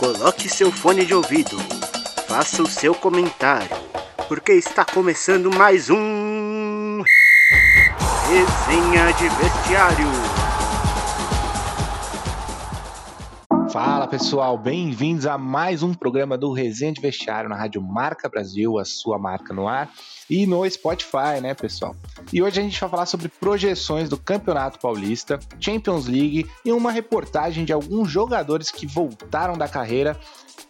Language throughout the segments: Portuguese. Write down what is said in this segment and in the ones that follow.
Coloque seu fone de ouvido, faça o seu comentário, porque está começando mais um. Resenha de Vestiário. Fala pessoal, bem-vindos a mais um programa do Resenha de Vestiário na Rádio Marca Brasil, a sua marca no ar, e no Spotify, né, pessoal? E hoje a gente vai falar sobre projeções do Campeonato Paulista, Champions League e uma reportagem de alguns jogadores que voltaram da carreira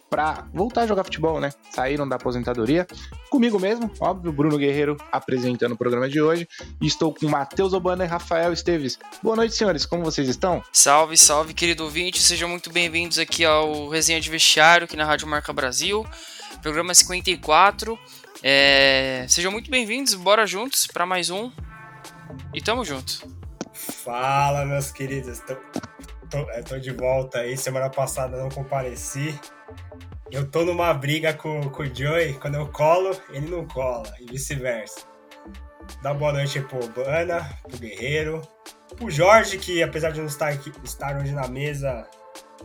para voltar a jogar futebol, né? Saíram da aposentadoria. Comigo mesmo, óbvio, Bruno Guerreiro apresentando o programa de hoje. E estou com Matheus Obana e Rafael Esteves. Boa noite, senhores. Como vocês estão? Salve, salve, querido ouvinte. Sejam muito bem-vindos aqui ao Resenha de Vestiário, aqui na Rádio Marca Brasil. Programa 54. É... Sejam muito bem-vindos. Bora juntos para mais um. E tamo junto. Fala, meus queridos. Tô, tô, é, tô de volta aí. Semana passada não compareci. Eu tô numa briga com, com o Joey, quando eu colo, ele não cola, e vice-versa. Dá boa noite pro Bana, pro Guerreiro, pro Jorge, que apesar de não estar, aqui, estar hoje na mesa,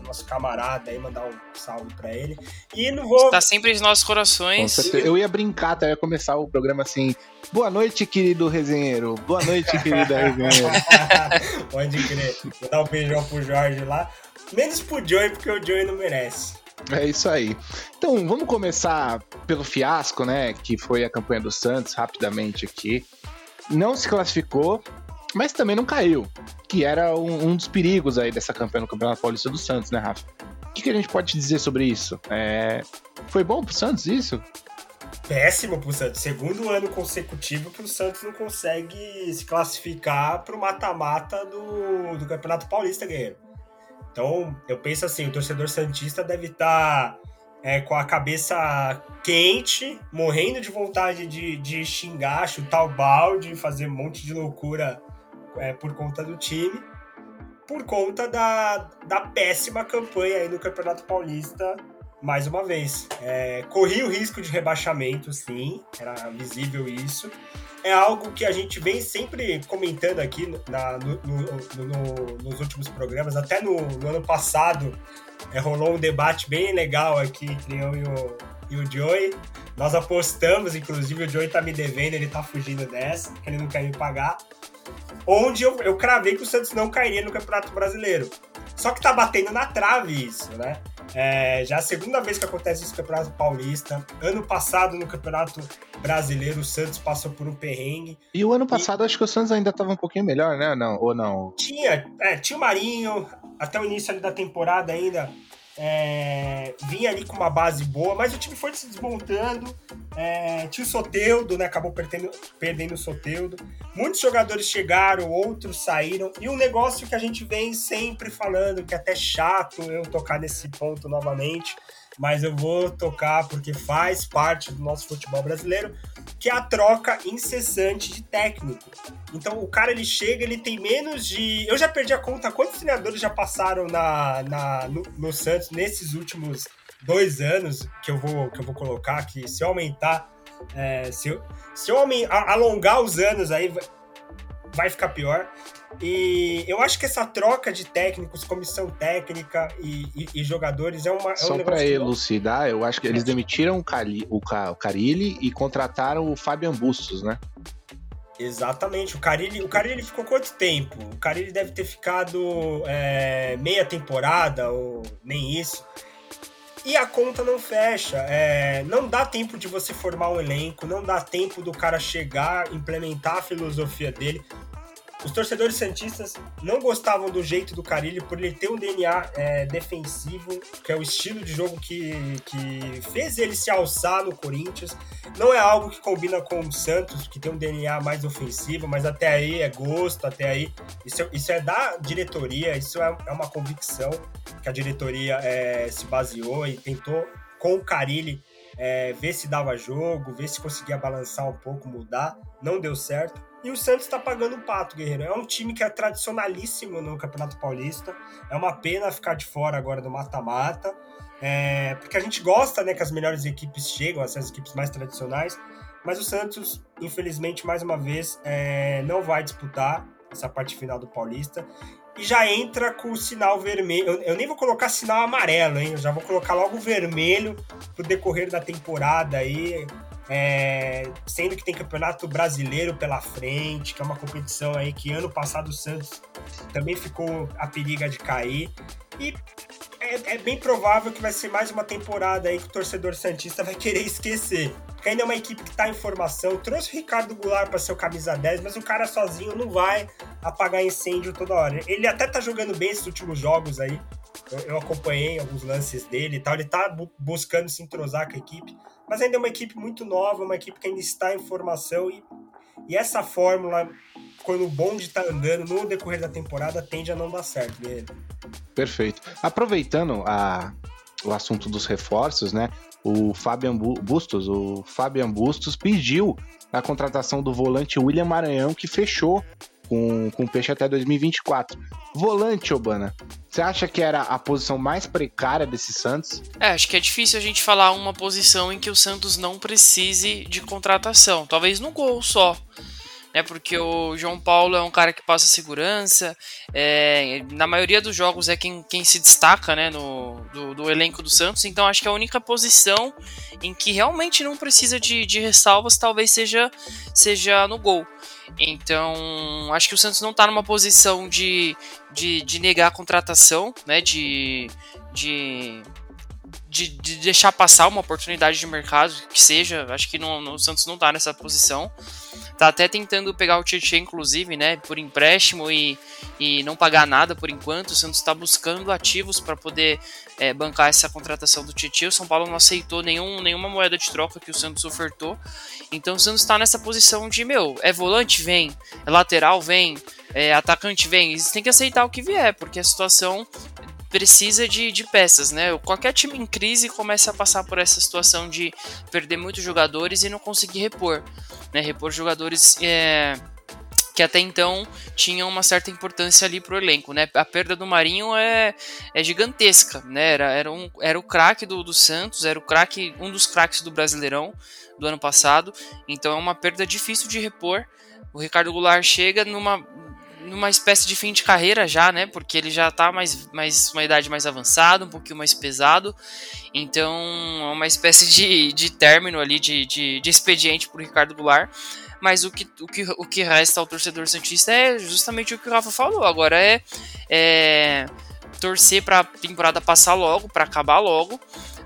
nosso camarada aí, mandar um salve pra ele. E não vou. Está sempre nos nossos corações. Eu ia brincar, até ia começar o programa assim. Boa noite, querido resenheiro. Boa noite, querida resenheiro. Pode crer. Vou dar um beijão pro Jorge lá. Menos pro Joey, porque o Joey não merece. É isso aí. Então, vamos começar pelo fiasco, né? Que foi a campanha do Santos, rapidamente aqui. Não se classificou, mas também não caiu. Que era um, um dos perigos aí dessa campanha no Campeonato Paulista do Santos, né, Rafa? O que, que a gente pode dizer sobre isso? É... Foi bom pro Santos isso? Péssimo pro Santos. Segundo ano consecutivo que o Santos não consegue se classificar pro mata-mata do, do Campeonato Paulista, guerreiro. Então, eu penso assim, o torcedor santista deve estar tá, é, com a cabeça quente, morrendo de vontade de, de xingar, chutar o balde, fazer um monte de loucura é, por conta do time, por conta da, da péssima campanha aí no Campeonato Paulista, mais uma vez. É, corri o risco de rebaixamento, sim, era visível isso é algo que a gente vem sempre comentando aqui na, no, no, no, nos últimos programas, até no, ano passado é, rolou um debate bem legal aqui entre eu e o, e o Joey. Nós apostamos, inclusive o Joey tá me devendo, ele tá fugindo dessa, que ele não quer me pagar. Onde eu, eu cravei que o Santos não cairia no Campeonato Brasileiro. Só que tá batendo na trave isso, né? É, já é a segunda vez que acontece isso no Campeonato Paulista. Ano passado, no Campeonato Brasileiro, o Santos passou por um perrengue. E o ano passado, e... acho que o Santos ainda estava um pouquinho melhor, né? Não, ou não? Tinha, é, tinha o Marinho, até o início da temporada ainda é, vinha ali com uma base boa, mas o time foi se desmontando. É, tinha o Soteudo, né? Acabou perdendo, perdendo o Soteudo. Muitos jogadores chegaram, outros saíram. E um negócio que a gente vem sempre falando, que é até chato eu tocar nesse ponto novamente, mas eu vou tocar porque faz parte do nosso futebol brasileiro, que é a troca incessante de técnico. Então o cara ele chega, ele tem menos de. Eu já perdi a conta quantos treinadores já passaram na, na no, no Santos nesses últimos dois anos que eu vou, que eu vou colocar, que se eu aumentar, é, se, eu, se eu alongar os anos aí, vai ficar pior. E eu acho que essa troca de técnicos, comissão técnica e, e, e jogadores é uma. É Só um para elucidar, eu acho que eles demitiram o, Cali, o, o Carilli e contrataram o Fabian Bustos, né? Exatamente. O Carilli, o Carilli ficou quanto tempo? O Carilli deve ter ficado é, meia temporada ou nem isso. E a conta não fecha. É, não dá tempo de você formar um elenco, não dá tempo do cara chegar, implementar a filosofia dele. Os torcedores santistas não gostavam do jeito do Carilli por ele ter um DNA é, defensivo, que é o estilo de jogo que, que fez ele se alçar no Corinthians. Não é algo que combina com o Santos, que tem um DNA mais ofensivo, mas até aí é gosto, até aí. Isso, isso é da diretoria, isso é, é uma convicção que a diretoria é, se baseou e tentou, com o Carilli, é, ver se dava jogo, ver se conseguia balançar um pouco, mudar. Não deu certo. E o Santos está pagando o pato, Guerreiro. É um time que é tradicionalíssimo no Campeonato Paulista. É uma pena ficar de fora agora do mata-mata. É, porque a gente gosta né, que as melhores equipes chegam, essas equipes mais tradicionais. Mas o Santos, infelizmente, mais uma vez, é, não vai disputar essa parte final do Paulista. e já entra com o sinal vermelho. Eu, eu, nem vou colocar sinal amarelo, hein? Eu já vou colocar logo vermelho pro decorrer da temporada aí. É, sendo que tem campeonato brasileiro pela frente, que é uma competição aí que ano passado o Santos também ficou a periga de cair. E é, é, bem provável que vai ser mais uma temporada aí que o torcedor Santista vai querer esquecer. Porque ainda é uma equipe que está em formação. Trouxe o Ricardo Goulart para ser o camisa 10, mas o cara sozinho não vai apagar incêndio toda hora. Ele até tá jogando bem esses últimos jogos aí. Eu, eu acompanhei alguns lances dele e tal. Ele tá bu buscando se entrosar com a equipe. Mas ainda é uma equipe muito nova, uma equipe que ainda está em formação. E, e essa fórmula quando o bonde tá andando no decorrer da temporada, tende a não dar certo, Guerreiro. Perfeito. Aproveitando a, o assunto dos reforços, né? O Fabian Bustos, o Fabian Bustos pediu a contratação do volante William Maranhão, que fechou com, com o Peixe até 2024. Volante, Obana, você acha que era a posição mais precária desse Santos? É, acho que é difícil a gente falar uma posição em que o Santos não precise de contratação. Talvez no gol só né? Porque o João Paulo é um cara que passa segurança, é, na maioria dos jogos é quem, quem se destaca, né? No, do, do, elenco do Santos, então acho que a única posição em que realmente não precisa de, de ressalvas talvez seja, seja no gol. Então, acho que o Santos não está numa posição de, de, de negar a contratação, né? De, de de, de, deixar passar uma oportunidade de mercado que seja. Acho que no, o Santos não tá nessa posição. Tá até tentando pegar o Tietchan, inclusive, né, por empréstimo e, e não pagar nada por enquanto. O Santos está buscando ativos para poder é, bancar essa contratação do Tietchan. O São Paulo não aceitou nenhum, nenhuma moeda de troca que o Santos ofertou. Então o Santos está nessa posição de, meu, é volante? Vem. É lateral? Vem. É atacante? Vem. Eles têm que aceitar o que vier, porque a situação precisa de, de peças, né? Qualquer time em crise começa a passar por essa situação de perder muitos jogadores e não conseguir repor, né? Repor jogadores é, que até então tinham uma certa importância ali pro elenco, né? A perda do Marinho é, é gigantesca, né? Era, era, um, era o craque do, do Santos, era o craque, um dos craques do Brasileirão do ano passado, então é uma perda difícil de repor. O Ricardo Goulart chega numa numa espécie de fim de carreira já, né? Porque ele já tá mais, mais uma idade mais avançada, um pouquinho mais pesado. Então, é uma espécie de, de término ali, de, de, de expediente pro Ricardo Goulart. Mas o que, o, que, o que resta ao torcedor Santista é justamente o que o Rafa falou. Agora é, é torcer pra temporada passar logo, para acabar logo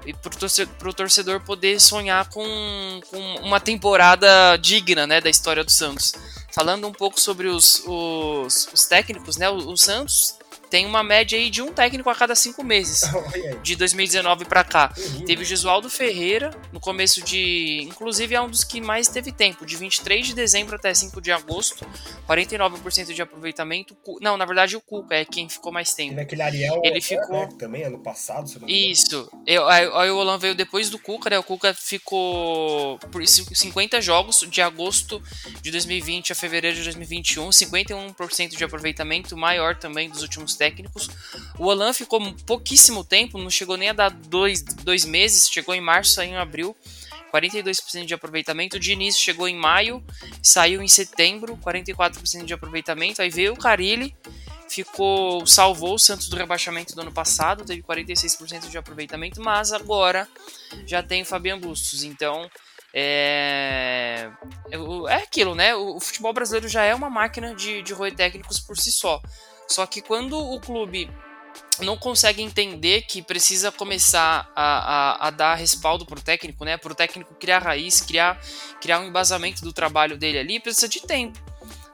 e pro torcedor, pro torcedor poder sonhar com, com uma temporada digna, né, da história do Santos. Falando um pouco sobre os, os, os técnicos, né, o, o Santos tem uma média aí de um técnico a cada cinco meses. de 2019 para cá. Teve o Gesualdo Ferreira no começo de. Inclusive é um dos que mais teve tempo, de 23 de dezembro até 5 de agosto, 49% de aproveitamento. Não, na verdade o Cuca é quem ficou mais tempo. Teve aquele Ariel ele ficou né, também ano passado, se não Isso. Eu, aí o Olan veio depois do Cuca, né? O Cuca ficou por 50 jogos de agosto de 2020 a fevereiro de 2021, 51% de aproveitamento, maior também dos últimos técnicos. O Alan ficou pouquíssimo tempo, não chegou nem a dar dois, dois meses, chegou em março, saiu em abril. 42% de aproveitamento. O Diniz chegou em maio, saiu em setembro, 44% de aproveitamento. Aí veio o Carilli, ficou, salvou o Santos do rebaixamento do ano passado, teve 46% de aproveitamento, mas agora já tem o Fabian Bustos. Então, é, é aquilo, né? O futebol brasileiro já é uma máquina de, de roer técnicos por si só. Só que quando o clube não consegue entender que precisa começar a, a, a dar respaldo para o técnico, né? Para o técnico criar raiz, criar, criar um embasamento do trabalho dele ali, precisa de tempo.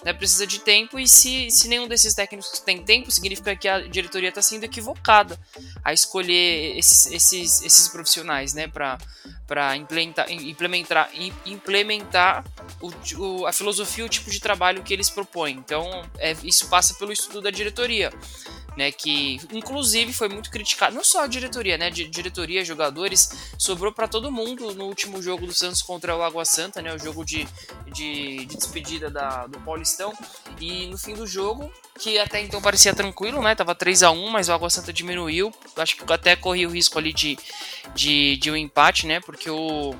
Né? Precisa de tempo, e se, se nenhum desses técnicos tem tempo, significa que a diretoria está sendo equivocada a escolher esses, esses, esses profissionais né? para implementar, implementar, implementar o, o, a filosofia, o tipo de trabalho que eles propõem. Então, é, isso passa pelo estudo da diretoria né? Que inclusive foi muito criticado, não só a diretoria, né? Diretoria, jogadores, sobrou para todo mundo no último jogo do Santos contra o Água Santa, né? O jogo de, de, de despedida da, do Paulistão. E no fim do jogo, que até então parecia tranquilo, né? Tava 3 a 1 mas o Água Santa diminuiu. Acho que até corria o risco ali de, de, de um empate, né? Porque o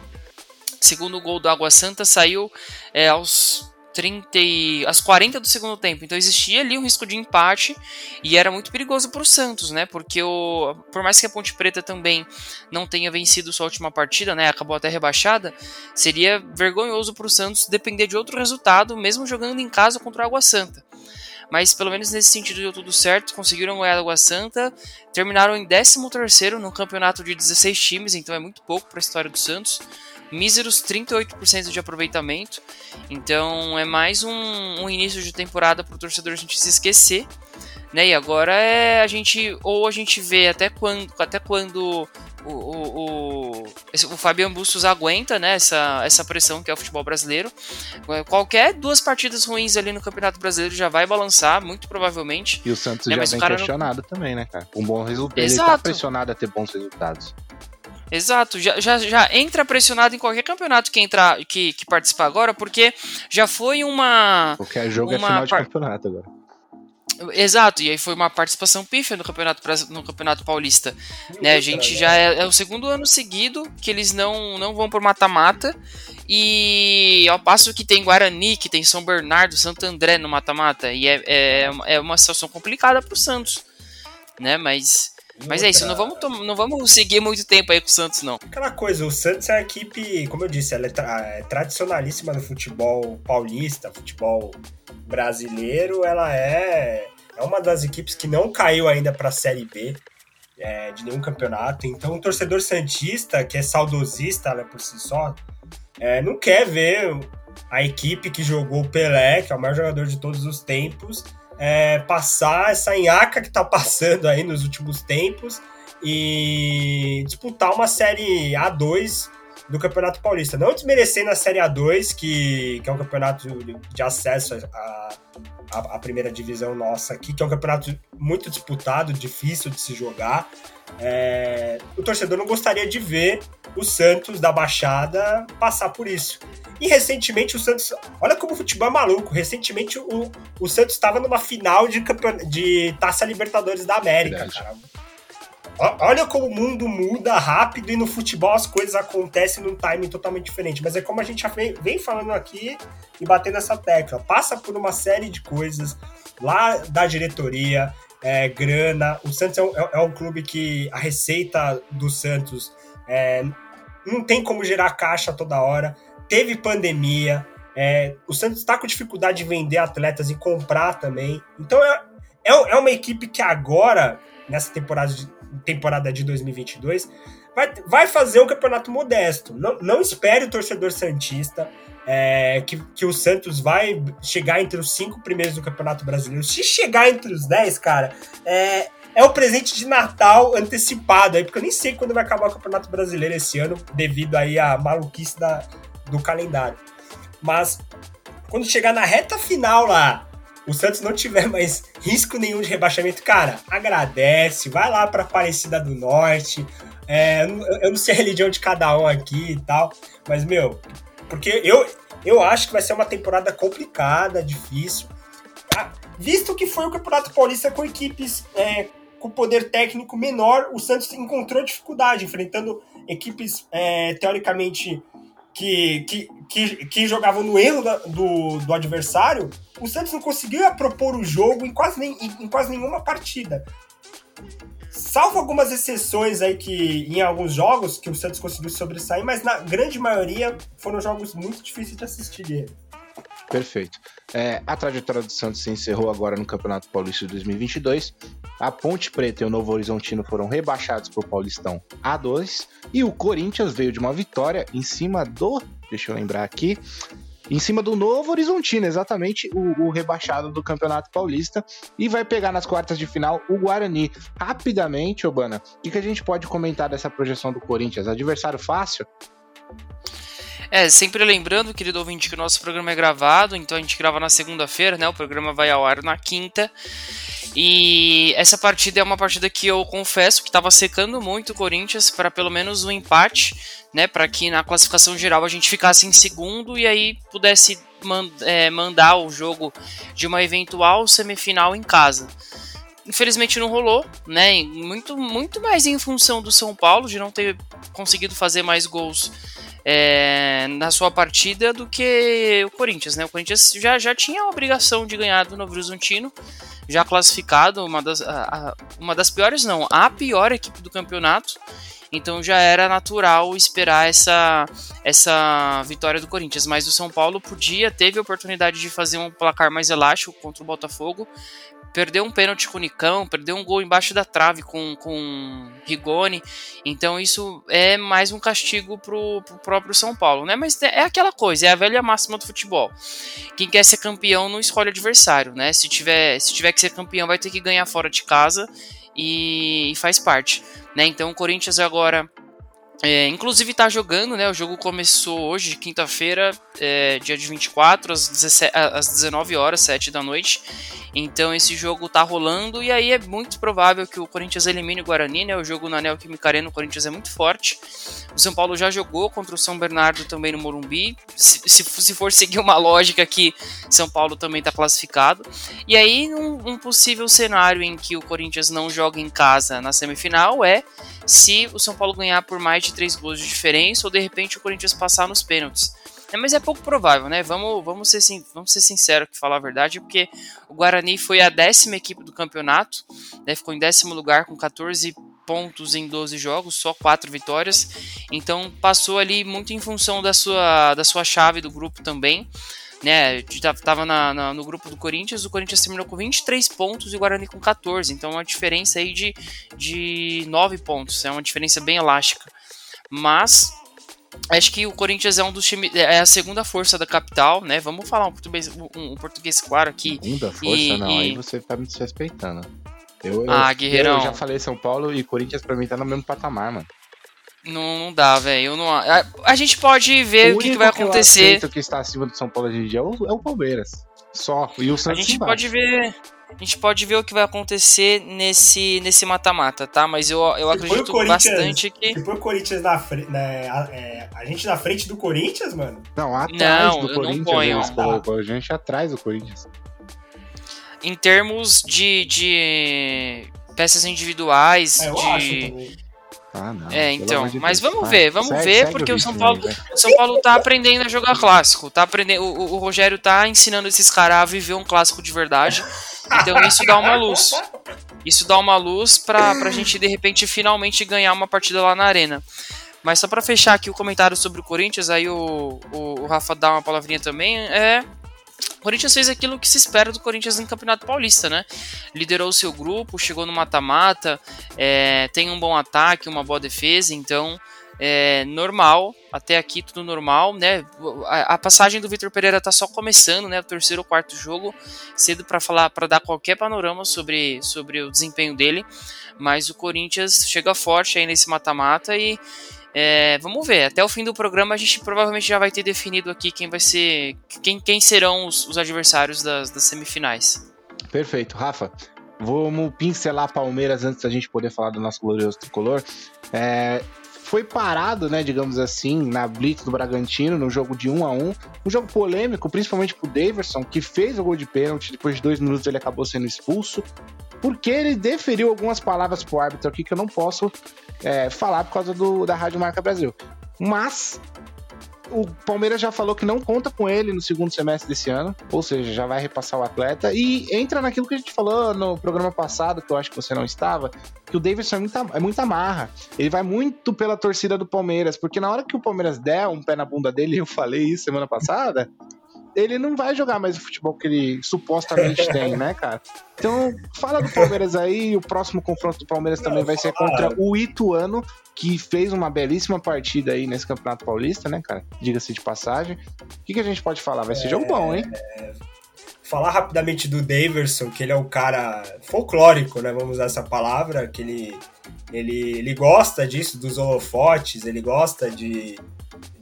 segundo gol do Água Santa saiu é, aos 30 e, às 40 do segundo tempo. Então existia ali um risco de empate e era muito perigoso para o Santos, né? Porque o, por mais que a Ponte Preta também não tenha vencido sua última partida, né? Acabou até rebaixada, seria vergonhoso para o Santos depender de outro resultado, mesmo jogando em casa contra o Água Santa. Mas pelo menos nesse sentido deu tudo certo, conseguiram ganhar a Água Santa, terminaram em 13 terceiro no campeonato de 16 times, então é muito pouco para a história do Santos míseros 38% de aproveitamento. Então é mais um, um início de temporada para o torcedor a gente se esquecer. Né? E agora é a gente ou a gente vê até quando, até quando o, o, o, o Fabian Bustos aguenta né, essa, essa pressão que é o futebol brasileiro. Qualquer duas partidas ruins ali no Campeonato Brasileiro já vai balançar, muito provavelmente. E o Santos né, já vem pressionado não... também, né, cara? Um bom resultado. Ele está pressionado a ter bons resultados. Exato, já, já, já entra pressionado em qualquer campeonato que entrar que, que participar agora, porque já foi uma. Qualquer jogo é uma é final de campeonato agora. Exato, e aí foi uma participação pífia no campeonato, no campeonato paulista. Né? A gente já é, é, o segundo ano seguido que eles não, não vão por mata-mata. E ao passo que tem Guarani, que tem São Bernardo, Santo André no mata-mata. E é, é, é uma situação complicada para o Santos. Né? Mas mas é isso, não vamos, não vamos seguir muito tempo aí com o Santos, não. Aquela coisa, o Santos é a equipe, como eu disse, ela é, tra é tradicionalíssima no futebol paulista, futebol brasileiro. Ela é, é uma das equipes que não caiu ainda para a Série B é, de nenhum campeonato. Então, o torcedor Santista, que é saudosista né, por si só, é, não quer ver a equipe que jogou o Pelé, que é o maior jogador de todos os tempos, é, passar essa enhaca que tá passando aí nos últimos tempos e disputar uma série A2 do Campeonato Paulista. Não desmerecendo a Série A2, que, que é um campeonato de acesso à, à, primeira divisão nossa aqui, que é um campeonato muito disputado, difícil de se jogar. É, o torcedor não gostaria de ver o Santos da Baixada passar por isso. E recentemente o Santos. Olha como o futebol é maluco. Recentemente o, o Santos estava numa final de, campeon... de Taça Libertadores da América, Verdade. cara. Olha como o mundo muda rápido e no futebol as coisas acontecem num timing totalmente diferente. Mas é como a gente já vem falando aqui e batendo essa tecla. Passa por uma série de coisas lá da diretoria, é, grana. O Santos é um, é, é um, clube que a receita do Santos é, não tem como gerar caixa toda hora teve pandemia, é, o Santos está com dificuldade de vender atletas e comprar também. Então é, é, é uma equipe que agora, nessa temporada de, temporada de 2022, vai, vai fazer um campeonato modesto. Não, não espere o torcedor Santista é, que, que o Santos vai chegar entre os cinco primeiros do Campeonato Brasileiro. Se chegar entre os dez, cara, é, é o presente de Natal antecipado aí, porque eu nem sei quando vai acabar o Campeonato Brasileiro esse ano, devido aí à maluquice da, do calendário. Mas quando chegar na reta final lá, o Santos não tiver mais risco nenhum de rebaixamento, cara, agradece, vai lá para Aparecida do Norte. É, eu não sei a religião de cada um aqui e tal, mas meu, porque eu, eu acho que vai ser uma temporada complicada, difícil. Ah, visto que foi o Campeonato Paulista com equipes é, com poder técnico menor, o Santos encontrou dificuldade enfrentando equipes é, teoricamente que, que, que, que jogavam no erro da, do, do adversário, o Santos não conseguia propor o jogo em quase, nem, em, quase nenhuma partida. Salvo algumas exceções aí que em alguns jogos que o Santos conseguiu sobressair, mas na grande maioria foram jogos muito difíceis de assistir. Perfeito. É, a trajetória do Santos se encerrou agora no Campeonato Paulista de 2022. A Ponte Preta e o Novo Horizontino foram rebaixados o Paulistão A2. E o Corinthians veio de uma vitória em cima do. Deixa eu lembrar aqui. Em cima do Novo Horizontino, exatamente o, o rebaixado do Campeonato Paulista. E vai pegar nas quartas de final o Guarani. Rapidamente, Obana, o que, que a gente pode comentar dessa projeção do Corinthians? Adversário fácil? É, sempre lembrando, querido ouvinte, que o nosso programa é gravado, então a gente grava na segunda-feira, né? O programa vai ao ar na quinta. E essa partida é uma partida que eu confesso que estava secando muito o Corinthians para pelo menos um empate, né? Para que na classificação geral a gente ficasse em segundo e aí pudesse é, mandar o jogo de uma eventual semifinal em casa. Infelizmente não rolou, né? Muito, muito mais em função do São Paulo de não ter conseguido fazer mais gols é, na sua partida do que o Corinthians, né? O Corinthians já, já tinha a obrigação de ganhar do Novo Horizontino, já classificado, uma das, a, a, uma das piores não, a pior equipe do campeonato. Então já era natural esperar essa, essa vitória do Corinthians. Mas o São Paulo podia, teve a oportunidade de fazer um placar mais elástico contra o Botafogo. Perdeu um pênalti com o Nicão, perdeu um gol embaixo da trave com, com Rigoni. Então isso é mais um castigo pro, pro próprio São Paulo, né? Mas é aquela coisa, é a velha máxima do futebol. Quem quer ser campeão não escolhe adversário, né? Se tiver, se tiver que ser campeão, vai ter que ganhar fora de casa e, e faz parte. Né? Então o Corinthians agora é, inclusive está jogando, né? O jogo começou hoje, quinta-feira, é, dia de 24, às, 17, às 19 horas, 7 da noite. Então esse jogo tá rolando e aí é muito provável que o Corinthians elimine o Guarani, né? O jogo na Neoquímica Arena, o Corinthians é muito forte. O São Paulo já jogou contra o São Bernardo também no Morumbi. Se, se, se for seguir uma lógica aqui, São Paulo também está classificado. E aí um, um possível cenário em que o Corinthians não joga em casa na semifinal é se o São Paulo ganhar por mais de três gols de diferença ou de repente o Corinthians passar nos pênaltis. É, mas é pouco provável, né? Vamos, vamos, ser, vamos ser sinceros que falar a verdade, porque o Guarani foi a décima equipe do campeonato, né? ficou em décimo lugar com 14 pontos em 12 jogos, só 4 vitórias. Então passou ali muito em função da sua, da sua chave do grupo também né, tava na, na, no grupo do Corinthians, o Corinthians terminou com 23 pontos e o Guarani com 14, então é uma diferença aí de, de 9 pontos, é uma diferença bem elástica. Mas acho que o Corinthians é um dos times, é a segunda força da capital, né? Vamos falar um português, um, um português claro aqui. Segunda força, e, não, e... aí você tá me desrespeitando. Eu, ah, eu, Guerreirão. Eu já falei São Paulo e Corinthians pra mim tá no mesmo patamar, mano. Não, não dá, velho. Não... A, a, gente pode ver o, o que, que, vai acontecer. O que está acima do São Paulo hoje em dia é o, é o Palmeiras. Só. E o Santos A gente pode ver. A gente pode ver o que vai acontecer nesse nesse mata-mata, tá? Mas eu, eu acredito bastante que. Se o Corinthians na frente. Né, a, é, a, gente na frente do Corinthians, mano? Não, atrás não, do Corinthians. Não ponho. Eles a gente atrás do Corinthians. Em termos de, de peças individuais, é, eu de. Acho também ah, não. É, então. Mas vamos ver, vamos segue, ver, segue porque o, São Paulo, o São Paulo tá aprendendo a jogar clássico. Tá aprendendo, o, o Rogério tá ensinando esses caras a viver um clássico de verdade. Então isso dá uma luz. Isso dá uma luz pra, pra gente, de repente, finalmente ganhar uma partida lá na arena. Mas só para fechar aqui o comentário sobre o Corinthians, aí o, o, o Rafa dá uma palavrinha também, é o Corinthians fez aquilo que se espera do Corinthians no Campeonato Paulista, né? Liderou o seu grupo, chegou no mata-mata, é, tem um bom ataque, uma boa defesa, então é normal, até aqui tudo normal, né? A, a passagem do Vitor Pereira tá só começando, né? O terceiro ou quarto jogo, cedo para falar, para dar qualquer panorama sobre, sobre o desempenho dele, mas o Corinthians chega forte aí nesse mata-mata e é, vamos ver, até o fim do programa a gente provavelmente já vai ter definido aqui quem vai ser. quem, quem serão os, os adversários das, das, semifinais. Perfeito, Rafa. Vamos pincelar Palmeiras antes da gente poder falar do nosso glorioso tricolor. É, foi parado, né, digamos assim, na blitz do Bragantino, no jogo de 1 a 1 Um jogo polêmico, principalmente pro Daverson, que fez o gol de pênalti, depois de dois minutos ele acabou sendo expulso, porque ele deferiu algumas palavras pro árbitro aqui que eu não posso é, falar por causa do, da Rádio Marca Brasil. Mas o Palmeiras já falou que não conta com ele no segundo semestre desse ano, ou seja, já vai repassar o atleta e entra naquilo que a gente falou no programa passado, que eu acho que você não estava, que o Davidson é muita, é muita marra. Ele vai muito pela torcida do Palmeiras, porque na hora que o Palmeiras der um pé na bunda dele, eu falei isso semana passada, ele não vai jogar mais o futebol que ele supostamente tem, né, cara? Então, fala do Palmeiras aí. O próximo confronto do Palmeiras também vai ser contra o Ituano, que fez uma belíssima partida aí nesse Campeonato Paulista, né, cara? Diga-se de passagem. O que, que, a gente pode falar? Vai ser é, jogo bom, hein? É... Falar rapidamente do Daverson, que ele é um cara folclórico, né? Vamos usar essa palavra, que ele, ele, ele gosta disso, dos holofotes, ele gosta de,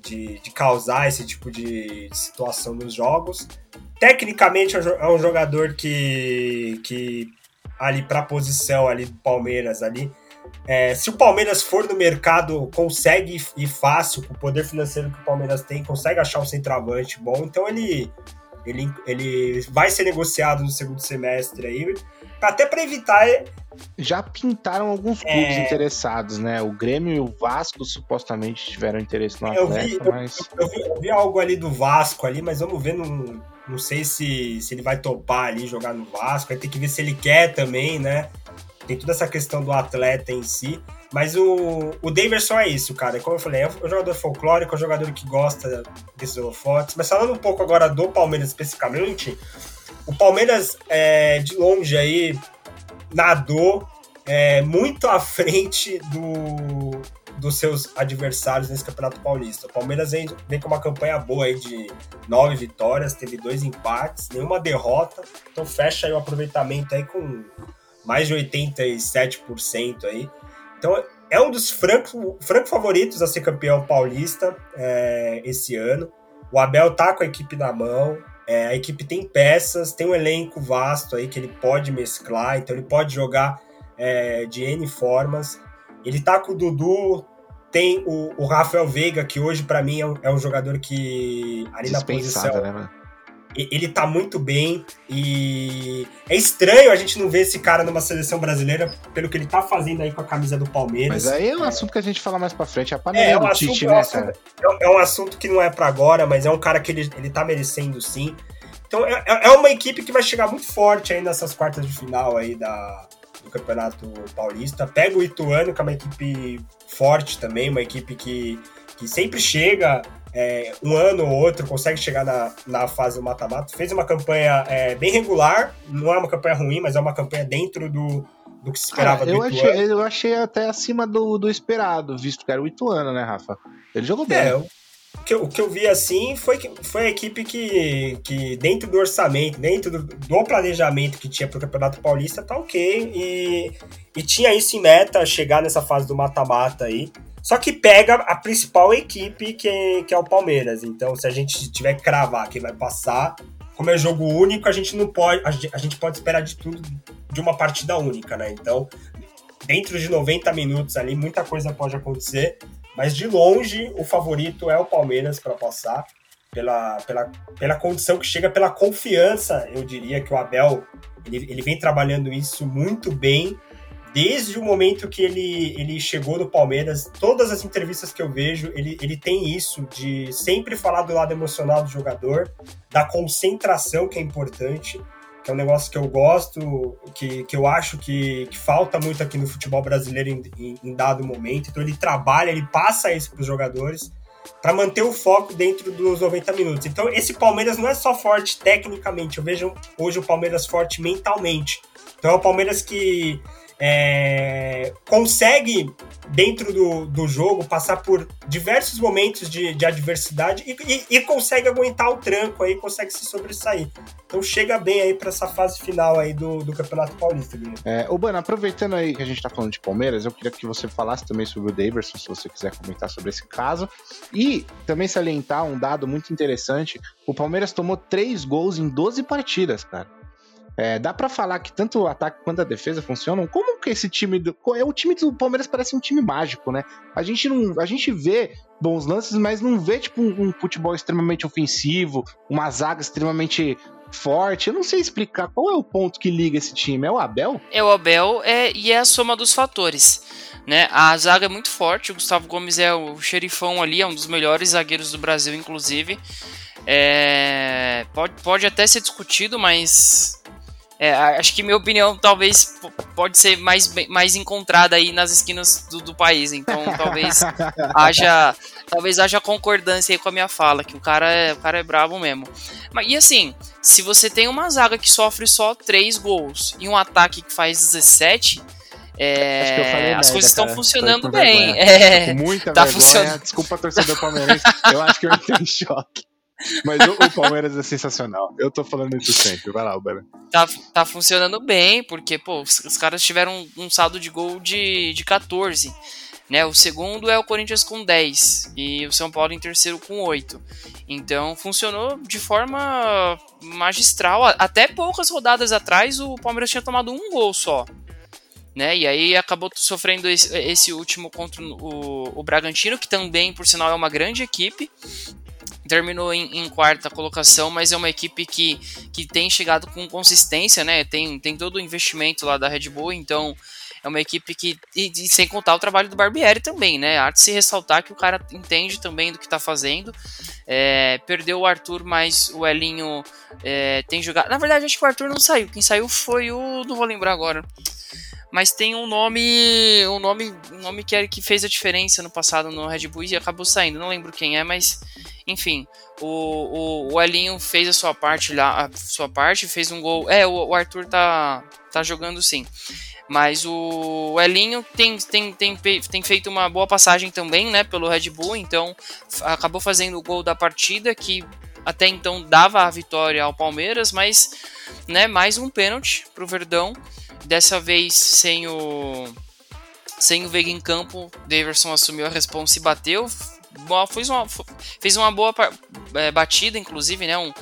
de, de causar esse tipo de situação nos jogos. Tecnicamente é um jogador que, que ali para a posição ali do Palmeiras ali, é, se o Palmeiras for no mercado, consegue ir fácil, com o poder financeiro que o Palmeiras tem, consegue achar um centroavante bom, então ele Ele, ele vai ser negociado no segundo semestre aí, até para evitar. Já pintaram alguns clubes é... interessados, né? O Grêmio e o Vasco supostamente tiveram interesse no atleta, eu vi, mas. Eu, eu, vi, eu, vi, algo ali do Vasco ali, mas vamos ver. Não, não sei se, se ele vai topar ali jogar no Vasco. Aí tem que ver se ele quer também, né? Tem toda essa questão do atleta em si. Mas o, o Daverson é isso, cara. Como eu falei, é um jogador folclórico, é um jogador que gosta desses holofotes. Mas falando um pouco agora do Palmeiras especificamente, o Palmeiras, é, de longe aí, nadou é, muito à frente do, dos seus adversários nesse Campeonato Paulista. O Palmeiras vem, vem com uma campanha boa aí de nove vitórias, teve dois empates, nenhuma derrota. Então fecha aí o aproveitamento aí com mais de 87% aí. Então é um dos franco, franco favoritos a ser campeão paulista é, esse ano. O Abel tá com a equipe na mão. É, a equipe tem peças, tem um elenco vasto aí que ele pode mesclar, então ele pode jogar é, de N formas. Ele tá com o Dudu, tem o, o Rafael Veiga, que hoje para mim é um, é um, jogador que ali na posição. Né, mano? Ele tá muito bem e é estranho a gente não ver esse cara numa seleção brasileira pelo que ele tá fazendo aí com a camisa do Palmeiras. Mas aí é um é. assunto que a gente fala mais pra frente, é a panelinha é, é um do Tite, né, cara? É, um assunto que não é para agora, mas é um cara que ele, ele tá merecendo sim. Então é, é uma equipe que vai chegar muito forte aí nessas quartas de final aí da, do Campeonato Paulista. Pega o Ituano, que é uma equipe forte também, uma equipe que, que sempre chega é, um ano ou outro, consegue chegar na, na fase do mata-mata. Fez uma campanha é, bem regular, não é uma campanha ruim, mas é uma campanha dentro do, do que se esperava ah, eu achei, eu achei até acima do, do esperado, visto que era o Ituano, né, Rafa? Ele jogou bem. É, o que, eu, o que eu vi assim foi que foi a equipe que, que dentro do orçamento, dentro do, do planejamento que tinha para o Campeonato Paulista, tá ok. E, e tinha isso em meta, chegar nessa fase do mata-mata aí. Só que pega a principal equipe, que é, que é o Palmeiras. Então, se a gente tiver que cravar quem vai passar, como é jogo único, a gente não pode. A gente pode esperar de tudo de uma partida única, né? Então, dentro de 90 minutos ali, muita coisa pode acontecer. Mas de longe, o favorito é o Palmeiras para passar. Pela, pela, pela condição que chega, pela confiança, eu diria que o Abel ele, ele vem trabalhando isso muito bem desde o momento que ele, ele chegou no Palmeiras, todas as entrevistas que eu vejo, ele, ele tem isso de sempre falar do lado emocional do jogador, da concentração que é importante, que é um negócio que eu gosto, que, que eu acho que, que falta muito aqui no futebol brasileiro em, em, em dado momento. Então ele trabalha, ele passa isso para os jogadores para manter o foco dentro dos 90 minutos. Então esse Palmeiras não é só forte tecnicamente, eu vejo hoje o Palmeiras forte mentalmente. Então é o Palmeiras que é, consegue, dentro do, do jogo, passar por diversos momentos de, de adversidade e, e, e, consegue aguentar o tranco aí, consegue se sobressair. Então chega bem aí para essa fase final aí do, do Campeonato Paulista. É, Bana, aproveitando aí que a gente tá falando de Palmeiras, eu queria que você falasse também sobre o Daverson, se você quiser comentar sobre esse caso. E também salientar um dado muito interessante: o Palmeiras tomou três gols em 12 partidas, cara. É, dá para falar que tanto o ataque quanto a defesa funcionam? Como que esse time do, é o time do Palmeiras parece um time mágico, né? A gente não, a gente vê bons lances, mas não vê tipo um, um futebol extremamente ofensivo, uma zaga extremamente forte. Eu não sei explicar qual é o ponto que liga esse time. É o Abel? É o Abel é, e é a soma dos fatores. Né? A zaga é muito forte. O Gustavo Gomes é o xerifão ali, é um dos melhores zagueiros do Brasil, inclusive. É, pode, pode até ser discutido, mas é, acho que minha opinião talvez pode ser mais, mais encontrada aí nas esquinas do, do país. Então talvez haja talvez haja concordância aí com a minha fala, que o cara é, o cara é brabo mesmo. Mas, e assim, se você tem uma zaga que sofre só 3 gols e um ataque que faz 17, é, as coisas estão funcionando bem. É, muita tá vergonha. Funcionando. Desculpa, torcedor palmeirense. eu acho que eu entrei em choque. Mas o, o, Palmeiras é sensacional. Eu tô falando isso sempre. Vai lá, Uber. Tá, tá funcionando bem, porque, pô, os, os caras tiveram um, um, saldo de gol de, de 14. Né? O segundo é o Corinthians com 10 e o São Paulo em terceiro com 8. Então funcionou de forma magistral. Até poucas rodadas atrás o Palmeiras tinha tomado um gol só. Né? E aí acabou sofrendo esse, esse último contra o, o Bragantino, que também, por sinal, é uma grande equipe. Terminou em, em, quarta colocação, mas é uma equipe que, que tem chegado com consistência, né? Tem, tem todo o investimento lá da Red Bull, então é uma equipe que. E, e, sem contar o trabalho do Barbieri também, né? Há de se ressaltar que o cara entende também do que tá fazendo. É, perdeu o Arthur, mas o Elinho é, tem jogado. Na verdade, acho que o Arthur não saiu. Quem saiu foi o. Não vou lembrar agora. Mas tem um nome. Um nome, um nome que, que fez a diferença no passado no Red Bull e acabou saindo. Não lembro quem é, mas. Enfim, o, o, o Elinho fez a sua parte lá, a sua parte, fez um gol. É, o, o Arthur tá, tá jogando sim. Mas o Elinho tem, tem, tem, tem feito uma boa passagem também, né, pelo Red Bull, então acabou fazendo o gol da partida que até então dava a vitória ao Palmeiras, mas né, mais um pênalti para o Verdão, dessa vez sem o sem o Veiga em campo, Daverson assumiu a responsa e bateu, fez uma, fez uma boa é, batida, inclusive, né, um,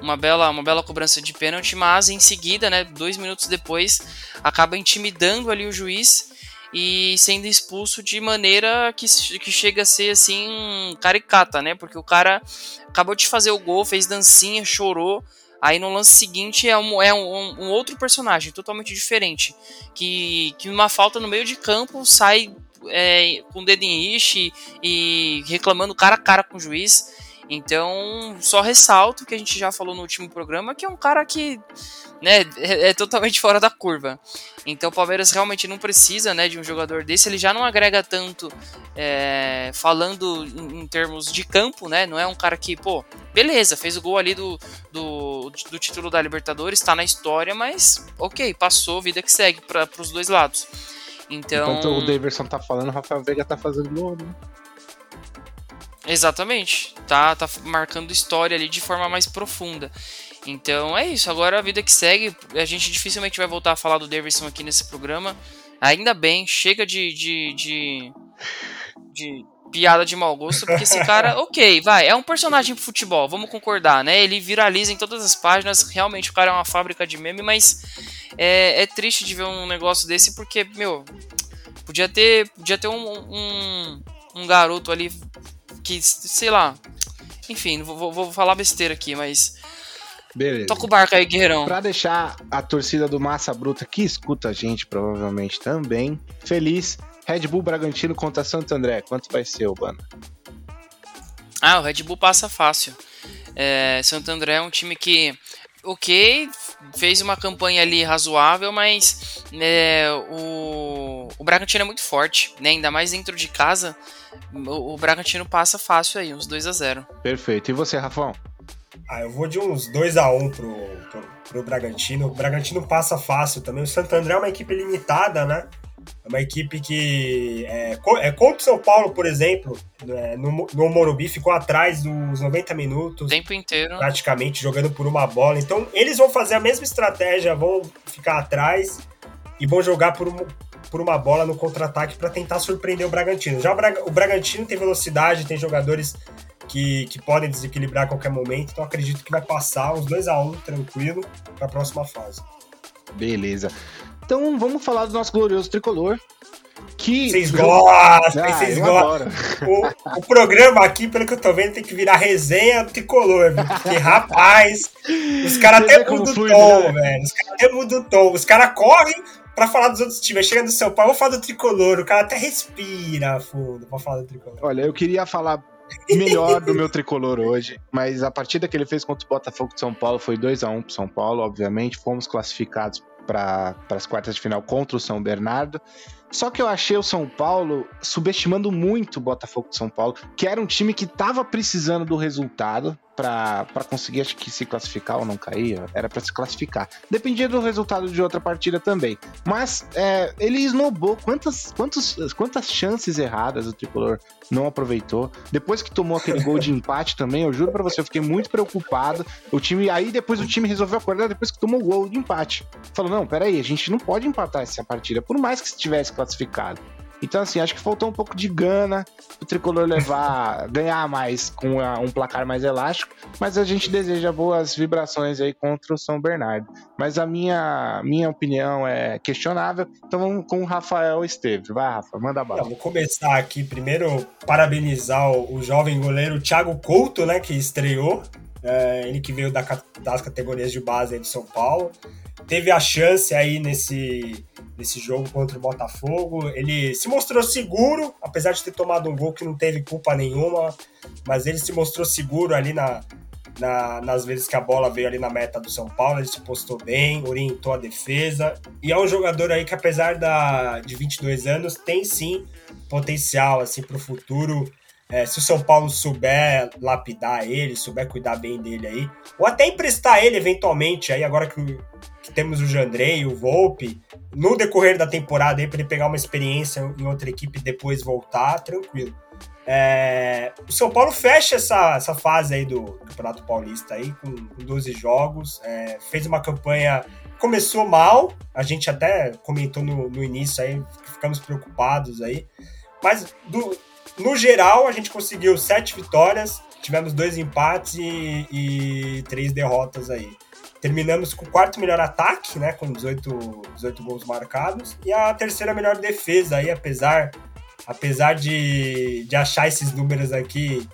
uma bela, uma bela cobrança de pênalti, mas em seguida, né, dois minutos depois, acaba intimidando ali o juiz e sendo expulso de maneira que, que chega a ser assim caricata, né? Porque o cara acabou de fazer o gol, fez dancinha, chorou. Aí no lance seguinte é um, é um, um outro personagem totalmente diferente. Que, que numa falta no meio de campo sai é, com o dedo em e, e reclamando cara a cara com o juiz. Então, só ressalto que a gente já falou no último programa que é um cara que né, é, é, totalmente fora da curva. Então, o Palmeiras realmente não precisa né, de um jogador desse. Ele já não agrega tanto é, falando em, em, termos de campo, né? Não é um cara que, pô, beleza, fez o gol ali do, do, do título da Libertadores, está na história, mas ok, passou, vida que segue para os dois lados. Então... Enquanto o Davidson tá falando, o Rafael Veiga tá fazendo gol, né? Exatamente. Tá, tá marcando história ali de forma mais profunda. Então é isso. Agora a vida que segue. A gente dificilmente vai voltar a falar do Davidson aqui nesse programa. Ainda bem, chega de, de, de, de piada de mau gosto, porque esse cara, ok, vai, é um personagem pro futebol, vamos concordar, né? Ele viraliza em todas as páginas, realmente o cara é uma fábrica de meme, mas é, é triste de ver um negócio desse, porque, meu, podia ter, podia ter um, um, um garoto ali que, sei lá. Enfim, vou, vou falar besteira aqui, mas. Beleza. Toca o barco aí, Guerreirão. Pra deixar a torcida do Massa Bruta, que escuta a gente provavelmente também, feliz. Red Bull Bragantino contra Santo André. Quanto vai ser, Bana? Ah, o Red Bull passa fácil. É, Santo André é um time que, ok, fez uma campanha ali razoável, mas é, o, o Bragantino é muito forte, né? ainda mais dentro de casa o, o Bragantino passa fácil aí, uns 2 a 0 Perfeito. E você, Rafão? Ah, eu vou de uns 2 a 1 pro, pro, pro Bragantino. O Bragantino passa fácil também. O Santo André é uma equipe limitada, né? É uma equipe que. É, é contra o São Paulo, por exemplo, é, no, no Morumbi, ficou atrás dos 90 minutos. O tempo inteiro. Praticamente jogando por uma bola. Então, eles vão fazer a mesma estratégia, vão ficar atrás e vão jogar por, um, por uma bola no contra-ataque para tentar surpreender o Bragantino. Já o, Bra o, Bragantino tem velocidade, tem jogadores que, que podem desequilibrar a qualquer momento, então acredito que vai passar uns 2 a 1 um, tranquilo para a próxima fase. Beleza. Então vamos falar do nosso glorioso tricolor. Que vocês gostam, ah, vocês gostam. O, o, programa aqui, pelo que eu tô vendo, tem que virar resenha do tricolor, viu? Porque, rapaz, os caras até mudam o tom, né? velho. Os caras até mudam o tom. Os caras correm pra falar dos outros times. Chega no São Paulo, vou falar do tricolor. O cara até respira fundo pra falar do tricolor. Olha, eu queria falar melhor do meu tricolor hoje, mas a partida que ele fez contra o Botafogo de São Paulo foi 2 a 1 pro São Paulo, obviamente. Fomos classificados para as quartas de final contra o São Bernardo. Só que eu achei o São Paulo subestimando muito o Botafogo de São Paulo, que era um time que estava precisando do resultado para conseguir, acho que se classificar ou não cair, era para se classificar. Dependia do resultado de outra partida também. Mas é, ele esnobou quantas, quantas, quantas chances erradas o tricolor não aproveitou. Depois que tomou aquele gol de empate também, eu juro para você, eu fiquei muito preocupado. O time, aí depois o time resolveu acordar depois que tomou o gol de empate. Falou: não, peraí, a gente não pode empatar essa partida, por mais que estivesse classificado. Então, assim, acho que faltou um pouco de gana o tricolor levar, ganhar mais com a, um placar mais elástico, mas a gente deseja boas vibrações aí contra o São Bernardo. Mas a minha, minha opinião é questionável, então vamos com o Rafael Esteves. Vai, Rafa, manda bala. vou começar aqui primeiro parabenizar o, o jovem goleiro Thiago Couto, né, que estreou. É, ele que veio da, das categorias de base de São Paulo. Teve a chance aí nesse, nesse jogo contra o Botafogo. Ele se mostrou seguro, apesar de ter tomado um gol que não teve culpa nenhuma, mas ele se mostrou seguro ali na, na, nas vezes que a bola veio ali na meta do São Paulo, ele se postou bem, orientou a defesa. E é um jogador aí que, apesar da, de 22 anos, tem sim potencial assim, para o futuro. É, se o São Paulo souber lapidar ele, souber cuidar bem dele aí, ou até emprestar ele eventualmente, aí agora que, que temos o Jandrei, o Volpe, no decorrer da temporada aí, para ele pegar uma experiência em outra equipe e depois voltar, tranquilo. É, o São Paulo fecha essa, essa fase aí do, Campeonato Paulista aí, com, com 12 jogos, é, fez uma campanha, começou mal, a gente até comentou no, no início aí, ficamos preocupados aí, mas do, no geral a gente conseguiu sete vitórias, tivemos dois empates e, e três derrotas aí. Terminamos com o quarto melhor ataque, né, com 18, 18 gols marcados, e a terceira melhor defesa aí, apesar apesar de, de achar esses números aqui,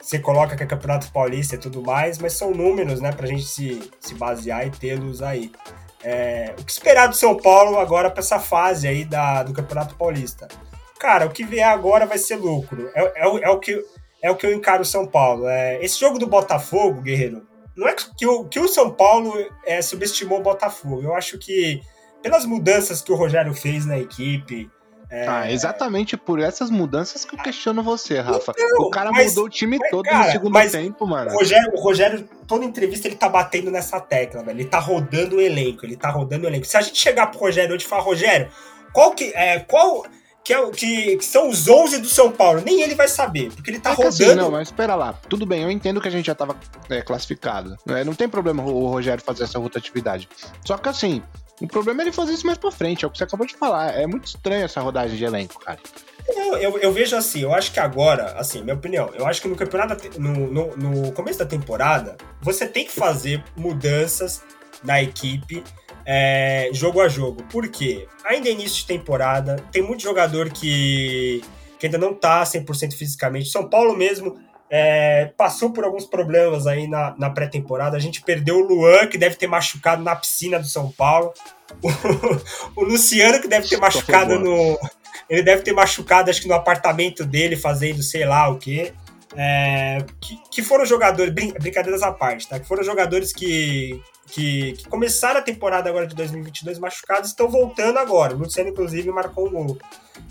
você coloca que é Campeonato Paulista e tudo mais, mas são números, né, pra gente se, se basear e tê-los aí. É, o que esperar do São Paulo agora para essa fase aí da, do Campeonato Paulista? Cara, o que vier agora vai ser lucro. É, é, é o, que, é o que eu encaro o São Paulo. É, esse jogo do Botafogo, Guerreiro, não é que o, que o São Paulo é, subestimou o Botafogo. Eu acho que pelas mudanças que o Rogério fez na equipe, é... Ah, exatamente por essas mudanças que eu questiono você, Rafa. Então, o cara mas, mudou o time mas, todo cara, no segundo tempo, mano. O Rogério, o Rogério, toda entrevista, ele tá batendo nessa tecla, velho. Ele tá rodando o elenco, ele tá rodando o elenco. Se a gente chegar pro Rogério hoje e falar, Rogério, qual que é. Qual. Que, é, que, que, são os 11 do São Paulo. Nem ele vai saber, porque ele tá é assim, rodando. Assim, não, mas espera lá. Tudo bem, eu entendo que a gente já tava é, classificado. Né? Não tem problema o Rogério fazer essa rotatividade. Só que assim, o problema é ele fazer isso mais pra frente, é o que você acabou de falar. É muito estranho essa rodagem de elenco, cara. Eu, eu, eu, vejo assim, eu acho que agora, assim, minha opinião, eu acho que no campeonato, no, no, no começo da temporada, você tem que fazer mudanças na equipe é, jogo a jogo. Por quê? Ainda é início de temporada, tem muito jogador que, que ainda não tá 100% fisicamente. São Paulo mesmo é, passou por alguns problemas aí na, na pré-temporada. A gente perdeu o Luan, que deve ter machucado na piscina do São Paulo. O, o Luciano, que deve ter machucado no. Ele deve ter machucado, acho que no apartamento dele, fazendo sei lá o quê. É, que, que, foram jogadores, brin brincadeiras à parte, tá? Que foram jogadores que, que, que, começaram a temporada agora de 2022 machucados estão voltando agora. O Luciano, inclusive, marcou um gol.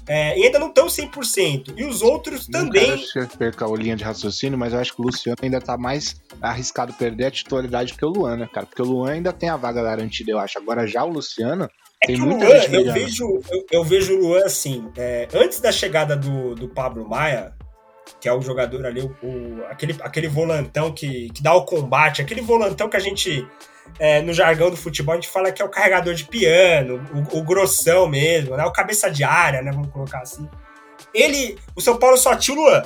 É, e ainda não estão 100%. E os outros não também. Não quero que perca a linha de raciocínio, mas eu acho que o Luciano ainda tá mais arriscado perder a titularidade que o Luan, né, cara? Porque o Luan ainda tem a vaga garantida, eu acho. Agora já o Luciano. É tem muita Luan, eu vejo, eu, eu, vejo o Luan assim. É, antes da chegada do, do Pablo Maia, que é o jogador ali, o, o, aquele, aquele volantão que, que dá o combate, aquele volantão que a gente é, no jargão do futebol, a gente fala que é o carregador de piano, o, o, grossão mesmo, né? O cabeça de área, né? Vamos colocar assim. Ele, o São Paulo só tinha o Luan.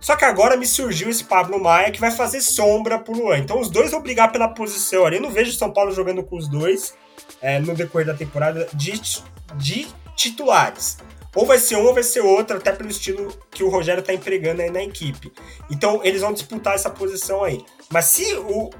Só que agora me surgiu esse Pablo Maia que vai fazer sombra pro Luan. Então os dois vão brigar pela posição ali. Eu não vejo o São Paulo jogando com os dois é, no decorrer da temporada de, de titulares. Ou vai ser um ou vai ser outro, até pelo estilo que o Rogério tá empregando aí na equipe. Então eles vão disputar essa posição aí. Mas se o,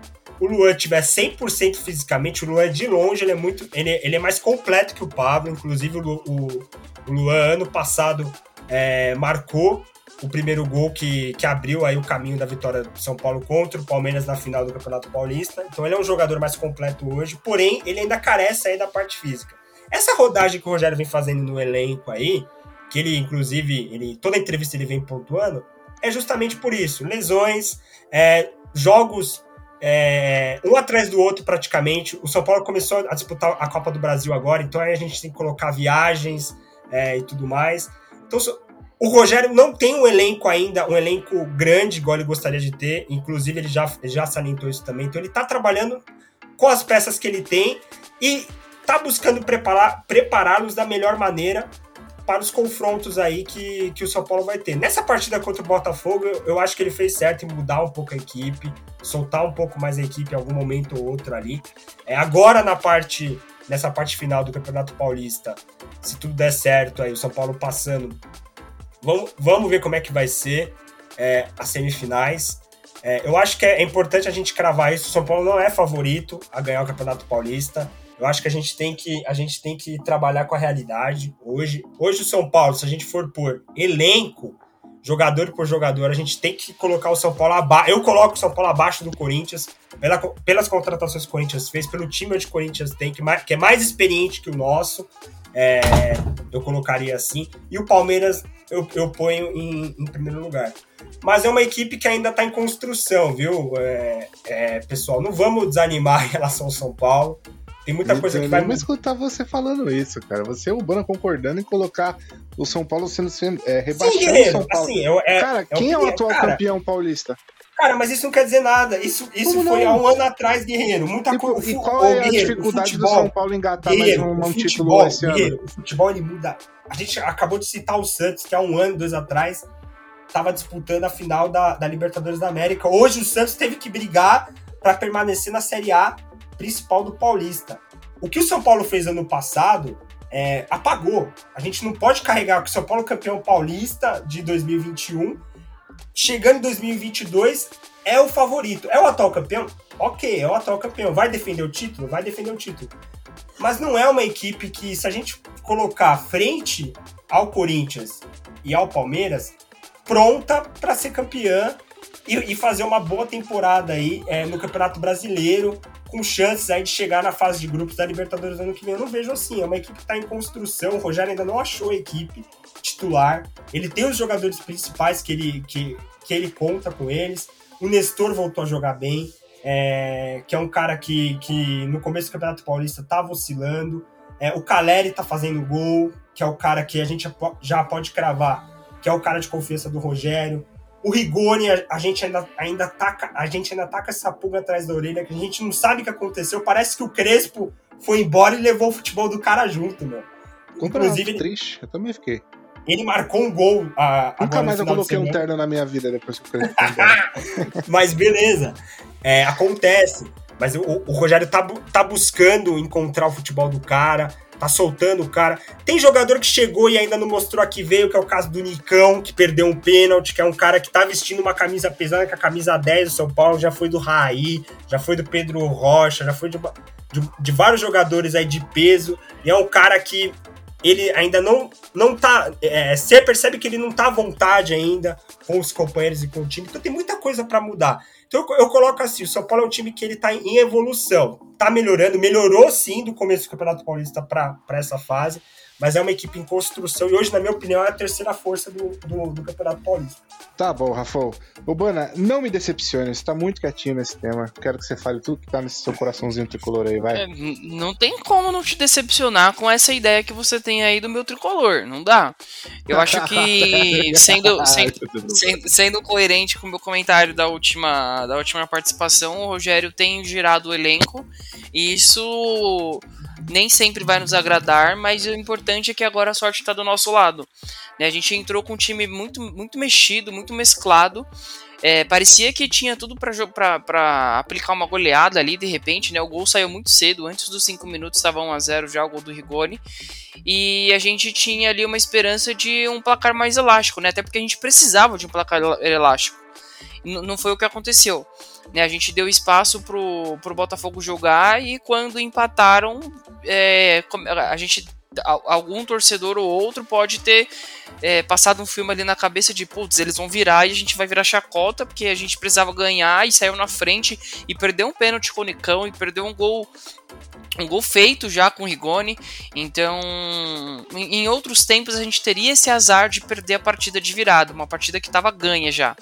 o Luan tiver 100% fisicamente, o Luan de longe ele é muito, ele, ele é mais completo que o Pablo, inclusive o, o, o Luan ano passado é, marcou o primeiro gol que, que abriu aí o caminho da vitória do São Paulo contra o Palmeiras na final do Campeonato Paulista. Então ele é um jogador mais completo hoje, porém ele ainda carece aí da parte física. Essa rodagem que o Rogério vem fazendo no elenco aí, que ele inclusive, ele toda entrevista ele vem pontuando, é justamente por isso. Lesões, é, jogos é, um atrás do outro praticamente. O São Paulo começou a disputar a Copa do Brasil agora, então aí a gente tem que colocar viagens é, e tudo mais. Então o Rogério não tem um elenco ainda, um elenco grande, igual ele gostaria de ter. Inclusive, ele já, já salientou isso também. Então ele está trabalhando com as peças que ele tem e está buscando prepará-los da melhor maneira para os confrontos aí que, que o São Paulo vai ter. Nessa partida contra o Botafogo, eu, eu acho que ele fez certo em mudar um pouco a equipe, soltar um pouco mais a equipe em algum momento ou outro ali. É, agora na parte nessa parte final do Campeonato Paulista, se tudo der certo aí, o São Paulo passando, vamos, vamos ver como é que vai ser é, as semifinais. É, eu acho que é importante a gente cravar isso. O São Paulo não é favorito a ganhar o Campeonato Paulista. Eu acho que a gente tem que a gente tem que trabalhar com a realidade hoje. Hoje o São Paulo, se a gente for por elenco, jogador por jogador, a gente tem que colocar o São Paulo abaixo. Eu coloco o São Paulo abaixo do Corinthians, pela, pelas contratações que o Corinthians fez, pelo time que o Corinthians tem, que, que é mais experiente que o nosso. É, eu colocaria assim. E o Palmeiras eu, eu ponho em, em, primeiro lugar. Mas é uma equipe que ainda está em construção, viu? É, é, pessoal, não vamos desanimar em relação ao São Paulo. Tem muita então, coisa que vai. Eu escutar você falando isso, cara. Você e o Bana concordando em colocar o São Paulo sendo, é, rebaixando Sim, o São Paulo. Assim, eu, é, cara, é quem é o atual cara, campeão paulista? Cara, mas isso não quer dizer nada. Isso, isso foi há um ano atrás, Guerreiro. Muita coisa. E qual é a dificuldade futebol, do São Paulo engatar mais um, um título esse ano? O futebol ele muda. A gente acabou de citar o Santos, que há um ano, dois atrás, estava disputando a final da, da Libertadores da América. Hoje o Santos teve que brigar para permanecer na Série A principal do Paulista. O que o São Paulo fez ano passado é, apagou. A gente não pode carregar que o São Paulo campeão paulista de 2021, chegando em 2022, é o favorito. É o atual campeão? Ok, é o atual campeão. Vai defender o título? Vai defender o título. Mas não é uma equipe que, se a gente colocar frente ao Corinthians e ao Palmeiras, pronta para ser campeã e, e, fazer uma boa temporada aí é, no Campeonato Brasileiro, com chances aí de chegar na fase de grupos da Libertadores ano que vem. Eu não vejo assim, é uma equipe que está em construção. O Rogério ainda não achou a equipe titular. Ele tem os jogadores principais que ele, que, que ele conta com eles. O Nestor voltou a jogar bem, é, que é um cara que, que no começo do Campeonato Paulista estava oscilando. É, o Caleri está fazendo gol, que é o cara que a gente já pode cravar, que é o cara de confiança do Rogério. O Rigoni, a, gente ainda, ainda taca, a gente ainda com essa pulga atrás da orelha, que a gente não sabe o que aconteceu. Parece que o Crespo foi embora e levou o futebol do cara junto, meu. Inclusive, ele, triste, eu também fiquei. Ele marcou um gol. A, Nunca mais eu coloquei um terno na minha vida depois que o Crespo Mas beleza, é, acontece. Mas o, o Rogério tá, tá buscando encontrar o futebol do cara tá soltando o cara. Tem jogador que chegou e ainda não mostrou aqui veio, que é o caso do Nicão, que perdeu um pênalti, que é um cara que tá vestindo uma camisa pesada, que a camisa 10 do São Paulo já foi do Raí, já foi do Pedro Rocha, já foi de, de, de vários jogadores aí de peso, e é um cara que ele ainda não, não tá. É, você percebe que ele não tá à vontade ainda com os companheiros e com o time, então tem muita coisa para mudar. Então eu, eu, coloco assim: o São Paulo é um time que ele tá em evolução, tá melhorando, melhorou sim do começo do Campeonato Paulista para essa fase, mas é uma equipe em construção e hoje, na minha opinião, é a terceira força do, do, do Campeonato Paulista. Tá bom, Rafael. Bana, não me decepcione, você tá muito quietinho nesse tema. Quero que você fale tudo que tá nesse seu coraçãozinho tricolor aí, vai. É, não tem como não te decepcionar com essa ideia que você tem aí do meu tricolor, não dá. Eu acho que, sendo, sendo, sendo, sendo coerente com o meu comentário da última, da última participação, o Rogério tem girado o elenco e isso nem sempre vai nos agradar, mas o importante é que agora a sorte está do nosso lado. Né? A gente entrou com um time muito, muito mexido, muito mesclado. É, parecia que tinha tudo para aplicar uma goleada ali, de repente, né? O gol saiu muito cedo, antes dos 5 minutos estava 1 a 0 já o gol do Rigoni. E a gente tinha ali uma esperança de um placar mais elástico, né? Até porque a gente precisava de um placar elástico. Não foi o que aconteceu. Né, a gente deu espaço pro, pro Botafogo jogar e quando empataram, é, a gente algum torcedor ou outro pode ter é, passado um filme ali na cabeça de putz, eles vão virar e a gente vai virar chacota porque a gente precisava ganhar e saiu na frente e perdeu um pênalti com o Nicão e perdeu um gol um gol feito já com o Rigoni. Então, em outros tempos a gente teria esse azar de perder a partida de virada, uma partida que estava ganha já.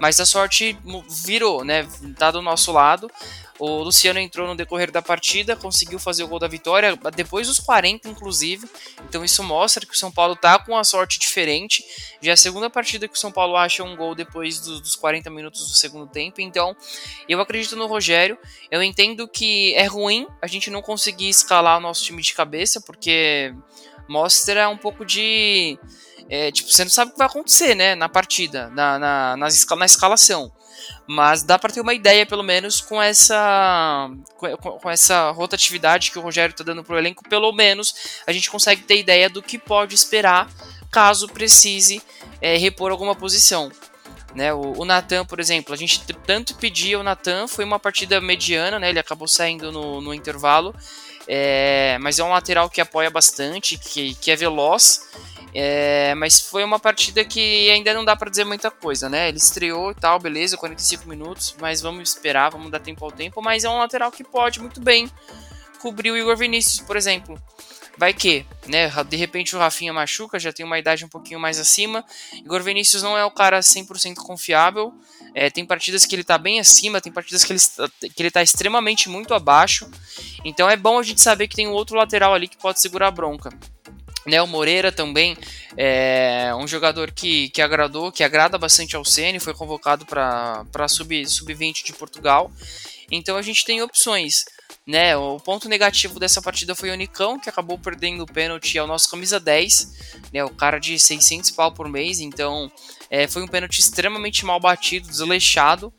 Mas a sorte virou, né? Tá do nosso lado. O Luciano entrou no decorrer da partida, conseguiu fazer o gol da vitória, depois dos 40, inclusive. Então isso mostra que o São Paulo tá com uma sorte diferente. Já é a segunda partida que o São Paulo acha um gol depois do, dos 40 minutos do segundo tempo. Então eu acredito no Rogério. Eu entendo que é ruim a gente não conseguir escalar o nosso time de cabeça, porque mostra um pouco de. É, tipo, você não sabe o que vai acontecer, né? Na partida, na, na, na, na escalação. Mas dá para ter uma ideia, pelo menos, com essa com, com essa rotatividade que o Rogério está dando pro elenco. Pelo menos a gente consegue ter ideia do que pode esperar caso precise é, repor alguma posição. Né, o, o Natan, por exemplo, a gente tanto pedia o Natan, foi uma partida mediana, né, ele acabou saindo no, no intervalo, é, mas é um lateral que apoia bastante, que, que é veloz, é, mas foi uma partida que ainda não dá para dizer muita coisa, né? Ele estreou e tal, beleza, 45 minutos, mas vamos esperar, vamos dar tempo ao tempo. Mas é um lateral que pode muito bem cobrir o Igor Vinícius, por exemplo. Vai que, né? De repente o Rafinha machuca, já tem uma idade um pouquinho mais acima. Igor Vinícius não é o cara 100% confiável. É, tem partidas que ele tá bem acima, tem partidas que ele, que ele tá extremamente muito abaixo. Então é bom a gente saber que tem um outro lateral ali que pode segurar a bronca. Né, o Moreira também é um jogador que, que agradou, que agrada bastante ao Ceni, foi convocado para sub-20 sub de Portugal. Então a gente tem opções. Né? O ponto negativo dessa partida foi o Nicão, que acabou perdendo o pênalti ao nosso camisa 10, né? o cara de 600 pau por mês. Então é, foi um pênalti extremamente mal batido, desleixado.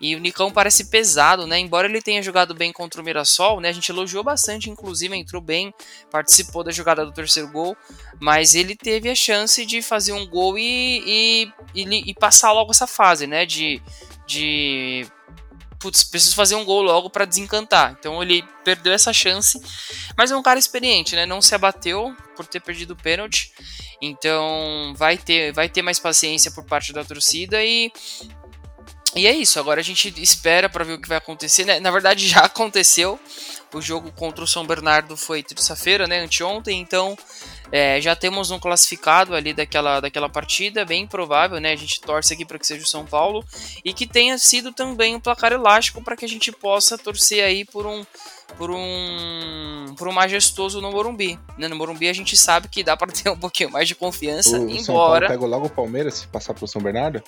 E o Nicão parece pesado, né? Embora ele tenha jogado bem contra o Mirassol, né? A gente elogiou bastante, inclusive entrou bem, participou da jogada do terceiro gol, mas ele teve a chance de fazer um gol e, e, e, e passar logo essa fase, né? De, de putz, preciso fazer um gol logo para desencantar. Então ele perdeu essa chance, mas é um cara experiente, né? Não se abateu por ter perdido o pênalti. Então vai ter, vai ter mais paciência por parte da torcida e e é isso, agora a gente espera para ver o que vai acontecer. Né? Na verdade, já aconteceu. O jogo contra o São Bernardo foi terça-feira, né? Anteontem, então é, já temos um classificado ali daquela, daquela partida, bem provável, né? A gente torce aqui para que seja o São Paulo e que tenha sido também um placar elástico para que a gente possa torcer aí por um por um por um majestoso no Morumbi. Né? No Morumbi a gente sabe que dá para ter um pouquinho mais de confiança, o embora. São Paulo pega logo o Palmeiras se passar pro São Bernardo?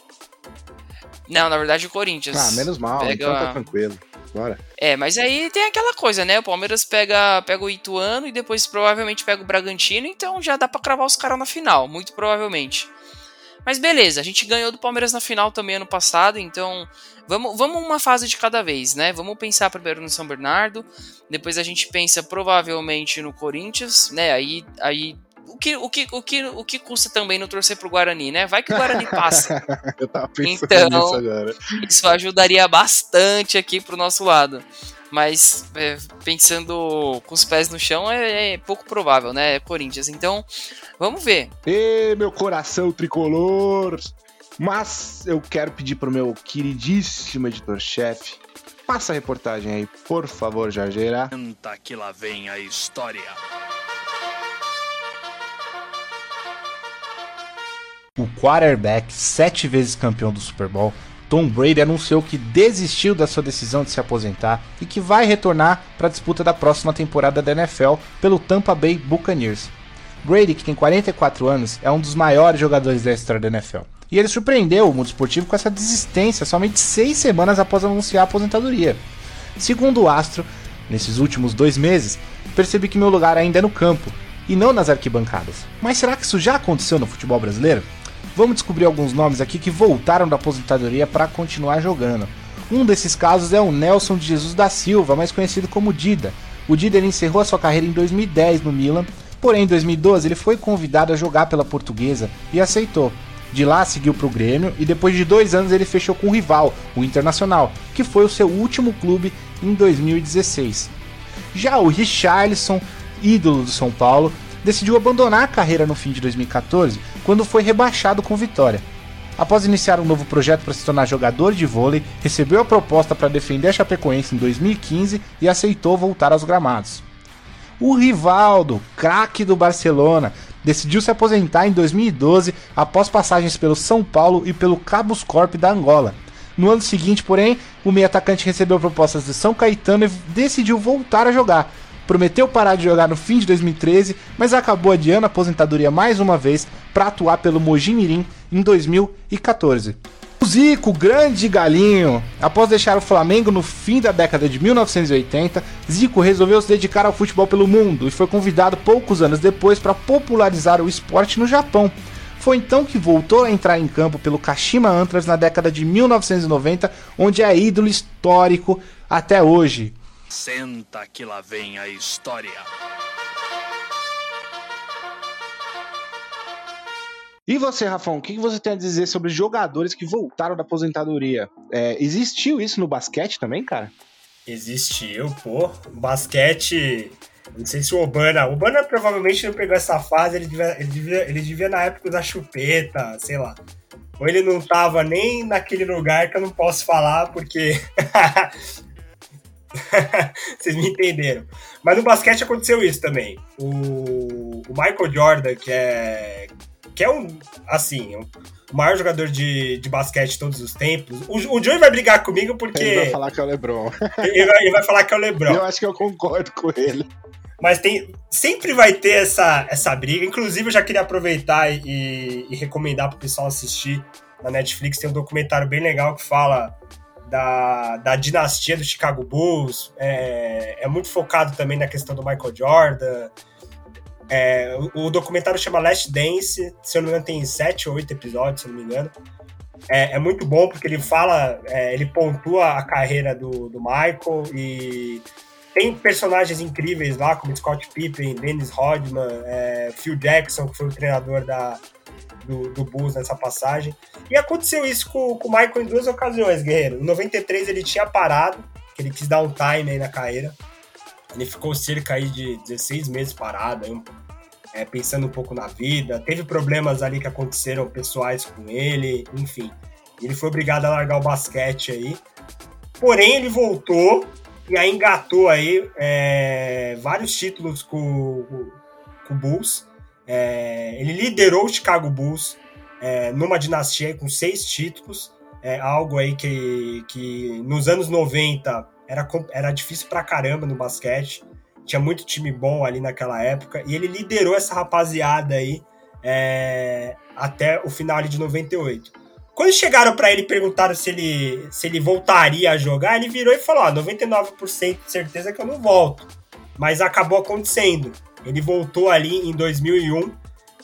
Não, na verdade o Corinthians. Ah, menos mal, pega... então tá tranquilo. Bora. É, mas aí tem aquela coisa, né? O Palmeiras pega, pega o Ituano e depois provavelmente pega o Bragantino, então já dá para cravar os caras na final, muito provavelmente. Mas beleza, a gente ganhou do Palmeiras na final também ano passado, então vamos, vamos uma fase de cada vez, né? Vamos pensar primeiro no São Bernardo, depois a gente pensa provavelmente no Corinthians, né? Aí, aí o que, o, que, o, que, o que custa também não torcer pro Guarani, né? Vai que o Guarani passa. Eu tava pensando então, nisso agora. Isso ajudaria bastante aqui pro nosso lado. Mas é, pensando com os pés no chão é, é, pouco provável, né? É Corinthians. Então, vamos ver. Ê, meu coração tricolor! Mas eu quero pedir pro meu queridíssimo editor-chefe. Passa a reportagem aí, por favor, Jargeira. Senta que lá vem a história. O quarterback, sete vezes campeão do Super Bowl, Tom Brady anunciou que desistiu da sua decisão de se aposentar e que vai retornar para a disputa da próxima temporada da NFL pelo Tampa Bay Buccaneers. Brady, que tem 44 anos, é um dos maiores jogadores da história da NFL. E ele surpreendeu o mundo esportivo com essa desistência somente seis semanas após anunciar a aposentadoria. Segundo o Astro, nesses últimos dois meses, percebi que meu lugar ainda é no campo e não nas arquibancadas. Mas será que isso já aconteceu no futebol brasileiro? Vamos descobrir alguns nomes aqui que voltaram da aposentadoria para continuar jogando. Um desses casos é o Nelson de Jesus da Silva, mais conhecido como Dida. O Dida encerrou a sua carreira em 2010 no Milan, porém em 2012 ele foi convidado a jogar pela Portuguesa e aceitou. De lá seguiu para o Grêmio e depois de dois anos ele fechou com o rival, o Internacional, que foi o seu último clube em 2016. Já o Richarlison, ídolo do São Paulo, decidiu abandonar a carreira no fim de 2014, quando foi rebaixado com Vitória. Após iniciar um novo projeto para se tornar jogador de vôlei, recebeu a proposta para defender a Chapecoense em 2015 e aceitou voltar aos gramados. O Rivaldo, craque do Barcelona, decidiu se aposentar em 2012 após passagens pelo São Paulo e pelo Cabos Corp da Angola. No ano seguinte, porém, o meio atacante recebeu propostas de São Caetano e decidiu voltar a jogar, prometeu parar de jogar no fim de 2013, mas acabou adiando a aposentadoria mais uma vez para atuar pelo Mojimirim em 2014. O Zico, grande galinho. Após deixar o Flamengo no fim da década de 1980, Zico resolveu se dedicar ao futebol pelo mundo e foi convidado poucos anos depois para popularizar o esporte no Japão. Foi então que voltou a entrar em campo pelo Kashima Antlers na década de 1990, onde é ídolo histórico até hoje. Senta que lá vem a história. E você, Rafão, o que você tem a dizer sobre jogadores que voltaram da aposentadoria? É, existiu isso no basquete também, cara? Existiu, pô. Basquete. Não sei se o Obana. O Obana provavelmente não pegou essa fase, ele devia, ele devia, ele devia na época usar chupeta, sei lá. Ou ele não tava nem naquele lugar que eu não posso falar, porque. Vocês me entenderam. Mas no basquete aconteceu isso também. O, o Michael Jordan, que é, que é um, assim, um, o maior jogador de, de basquete de todos os tempos. O, o Joey vai brigar comigo porque. Ele vai falar que é o LeBron. Ele vai, ele vai falar que é o LeBron. Eu acho que eu concordo com ele. Mas tem, sempre vai ter essa, essa briga. Inclusive, eu já queria aproveitar e, e recomendar para o pessoal assistir na Netflix. Tem um documentário bem legal que fala da, da dinastia do Chicago Bulls. É, é muito focado também na questão do Michael Jordan. É, o, o, documentário chama Last Dance, se eu não me engano, tem sete ou oito episódios, se eu não me engano. É, é muito bom porque ele fala, é, ele pontua a carreira do, do Michael e tem personagens incríveis lá, como Scott Pippen, Dennis Rodman, é, Phil Jackson, que foi o treinador da, do, do Bulls nessa passagem. E aconteceu isso com, com o Michael em duas ocasiões, Guerreiro. Em 93 ele tinha parado, que ele quis dar um time aí na carreira. Ele ficou cerca aí de 16 meses parado, aí, é, pensando um pouco na vida. Teve problemas ali que aconteceram pessoais com ele, enfim. Ele foi obrigado a largar o basquete aí. Porém, ele voltou e aí engatou aí é, vários títulos com, com, o Bulls. É, ele liderou o Chicago Bulls é, numa dinastia com seis títulos. É algo aí que, que nos anos 90 era, era difícil pra caramba no basquete. Tinha muito time bom ali naquela época. E ele liderou essa rapaziada aí é, até o final de 98. Quando chegaram para ele e perguntaram se ele, se ele voltaria a jogar, ele virou e falou: ah, 99% de certeza que eu não volto. Mas acabou acontecendo. Ele voltou ali em 2001.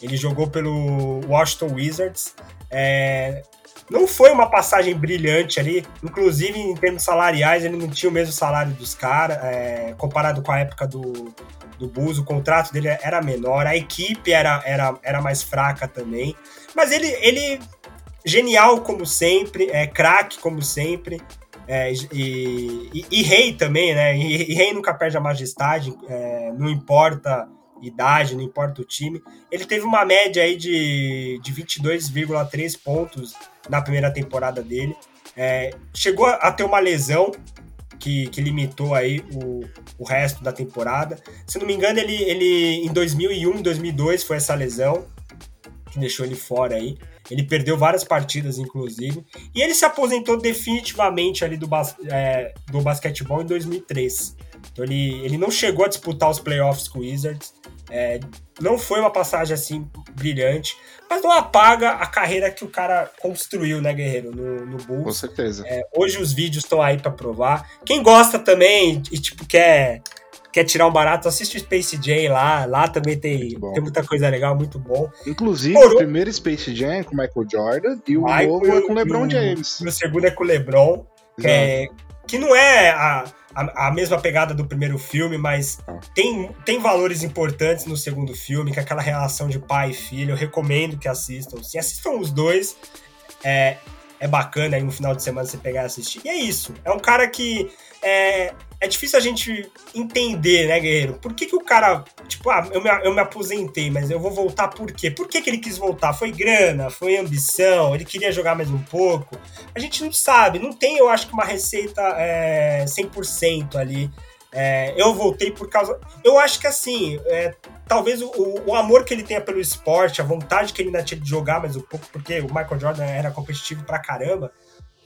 Ele jogou pelo Washington Wizards. É, não foi uma passagem brilhante ali, inclusive em termos salariais, ele não tinha o mesmo salário dos caras, é, comparado com a época do, do Bulls, o contrato dele era menor, a equipe era, era, era mais fraca também, mas ele, ele genial como sempre, é craque como sempre, é, e, e, e, rei também, né? E, e, rei nunca perde a majestade, é, não importa idade, não importa o time. Ele teve uma média aí de, de 22,3 pontos na primeira temporada dele. É, chegou a ter uma lesão que, que limitou aí o, o resto da temporada. Se não me engano, ele, ele em 2001, 2002 foi essa lesão que deixou ele fora aí. Ele perdeu várias partidas, inclusive. E ele se aposentou definitivamente ali do, bas é, do basquetebol em 2003. Então ele, ele não chegou a disputar os playoffs com o Wizards. É, não foi uma passagem assim brilhante, mas não apaga a carreira que o cara construiu, né, Guerreiro, no, no Bulls. Com certeza. É, hoje os vídeos estão aí para provar. Quem gosta também e tipo quer quer tirar um barato, assiste o Space Jam lá. Lá também tem, tem muita coisa legal, muito bom. Inclusive, o primeiro Space Jam é com Michael Jordan e o Michael, novo é com o LeBron James. E o segundo é com o LeBron, que, é, que não é a a, a, mesma pegada do primeiro filme, mas ah. tem, tem valores importantes no segundo filme, que é aquela relação de pai e filho. Eu recomendo que assistam. Sim, assistam os dois. É, é bacana aí no final de semana você pegar e assistir. E é isso. É um cara que é, é difícil a gente entender, né, Guerreiro? Por que, que o cara, tipo, ah, eu me, eu me aposentei, mas eu vou voltar por quê? Por que, que ele quis voltar? Foi grana? Foi ambição? Ele queria jogar mais um pouco? A gente não sabe, não tem, eu acho uma receita é, 100% ali. É, eu voltei por causa. Eu acho que assim, é, talvez o, o, amor que ele tenha pelo esporte, a vontade que ele ainda tinha de jogar mais um pouco, porque o Michael Jordan era competitivo pra caramba,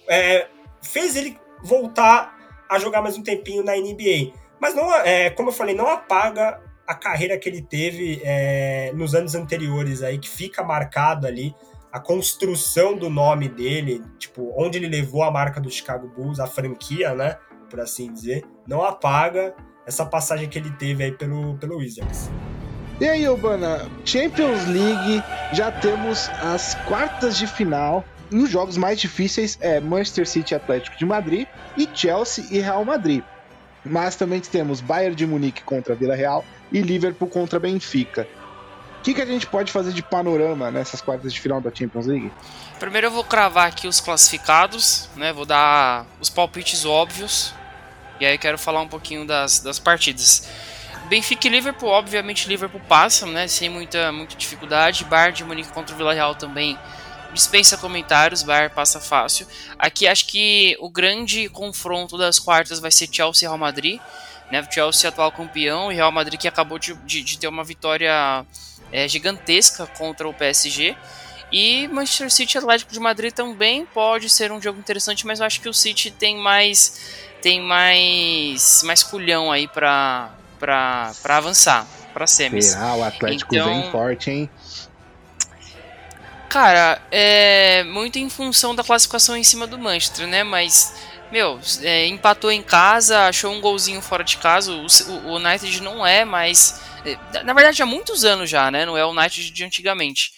é, fez ele voltar a jogar mais um tempinho na NBA. Mas não, é, como eu falei, não apaga a carreira que ele teve é, nos anos anteriores aí, que fica marcado ali a construção do nome dele, tipo, onde ele levou a marca do Chicago Bulls, a franquia, né, por assim dizer, não apaga essa passagem que ele teve aí pelo, pelo Wizards. E aí, Urbana, Champions League, já temos as quartas de final. E os jogos mais difíceis é Manchester City Atlético de Madrid e Chelsea e Real Madrid. Mas também temos Bayern de Munique contra Vila Real e Liverpool contra Benfica. O que, que a gente pode fazer de panorama nessas quartas de final da Champions League? Primeiro eu vou cravar aqui os classificados, né? Vou dar os palpites óbvios. E aí quero falar um pouquinho das, das partidas. Benfica e Liverpool, obviamente Liverpool passa, né? Sem muita, muita dificuldade. Bayern de Munique contra o Vila Real também dispensa comentários, Bayern passa fácil. Aqui acho que o grande confronto das quartas vai ser Chelsea e Real Madrid. Né? Chelsea atual campeão e Real Madrid que acabou de, de, de ter uma vitória é, gigantesca contra o PSG. E Manchester City Atlético de Madrid também pode ser um jogo interessante, mas eu acho que o City tem mais tem mais mais culhão aí para para avançar para semis. Será? O Atlético então, vem forte, hein? Cara, é muito em função da classificação em cima do Manchester, né? Mas meu, é, empatou em casa, achou um golzinho fora de casa. O, o, United não é mais na verdade, há muitos anos já, né? Não é o United de antigamente.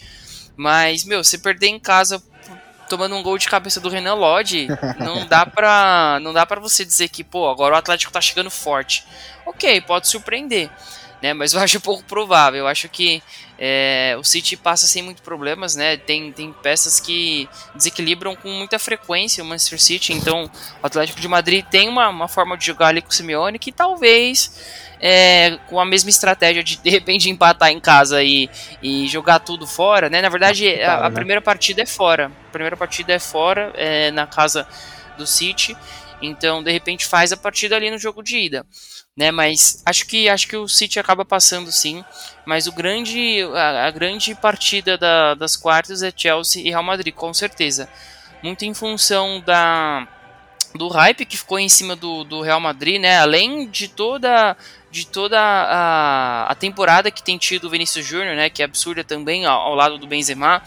Mas, meu, você perder em casa tomando um gol de cabeça do Renan Lodge, não dá pra, não dá pra você dizer que, pô, agora o Atlético tá chegando forte. Ok, pode surpreender, né? Mas eu acho pouco provável. Eu acho que é, o City passa sem muitos problemas, né? Tem, tem peças que desequilibram com muita frequência o Manchester City. Então, o Atlético de Madrid tem uma, uma forma de jogar ali com o Simeone que talvez é, com a mesma estratégia de de repente empatar em casa e, e jogar tudo fora, né? Na verdade, a, a né? primeira partida é fora. A primeira partida é fora, é, na casa do City. Então, de repente, faz a partida ali no jogo de ida. Né, mas acho que acho que o City acaba passando sim. Mas o grande, a, a grande partida da, das quartas é Chelsea e Real Madrid, com certeza. Muito em função da, do hype que ficou em cima do, do Real Madrid, né? Além de toda de toda a, a temporada que tem tido o Vinícius Júnior, né? Que é absurda também ao, ao lado do Benzema.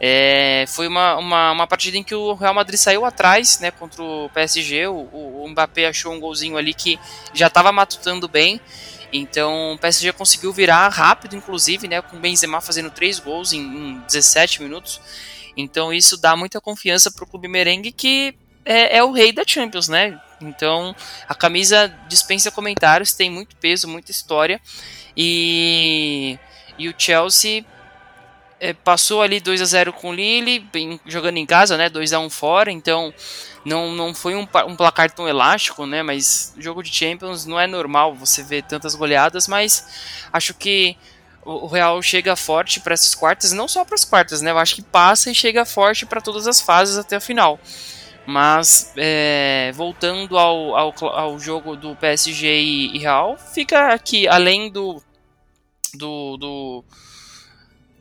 É, foi uma, uma, uma, partida em que o Real Madrid saiu atrás, né? Contra o PSG. O, o Mbappé achou um golzinho ali que já estava matutando bem. Então o PSG conseguiu virar rápido, inclusive, né? Com o Benzema fazendo três gols em, em 17 minutos. Então isso dá muita confiança para o clube merengue que é, é, o rei da Champions, né? Então a camisa dispensa comentários, tem muito peso, muita história. E, e o Chelsea é, passou ali 2 a 0 com o Lille, bem, jogando em casa, né? 2 a 1 fora, então não, não foi um, um, placar tão elástico, né? Mas jogo de Champions não é normal você ver tantas goleadas, mas acho que o Real chega forte para essas quartas, não só para as quartas, né? Eu acho que passa e chega forte para todas as fases até a final. Mas é, voltando ao, ao, ao, jogo do PSG e, Real, fica aqui, além do. do, do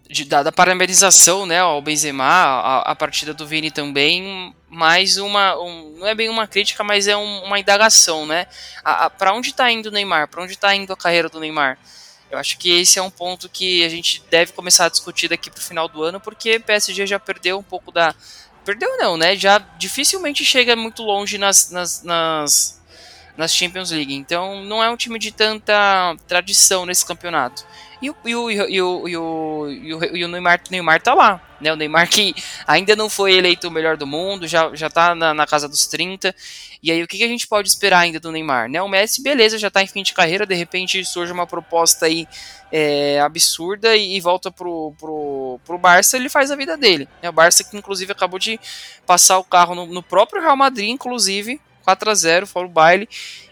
de, da, da, parabenização né, ao Benzema, a, a, partida do Vini também, mais uma. Um, não é bem uma crítica, mas é um, uma indagação, né? Para onde está indo o Neymar? Para onde está indo a carreira do Neymar? Eu acho que esse é um ponto que a gente deve começar a discutir daqui para o final do ano, porque PSG já perdeu um pouco da, Perdeu não, né? Já dificilmente chega muito longe nas, nas, nas, nas Champions League. Então não é um time de tanta tradição nesse campeonato. E o, e o, e o, e o, e o, Neymar, Neymar tá lá. Né? O Neymar que ainda não foi eleito o melhor do mundo, já, já tá na, na casa dos 30. E aí o que, que a gente pode esperar ainda do Neymar? Né? O Messi, beleza, já tá em fim de carreira, de repente surge uma proposta aí é, absurda e, e, volta pro, pro, pro Barça, ele faz a vida dele. Né? O Barça que inclusive acabou de passar o carro no, no próprio Real Madrid, inclusive, 4 a 0 fora o baile.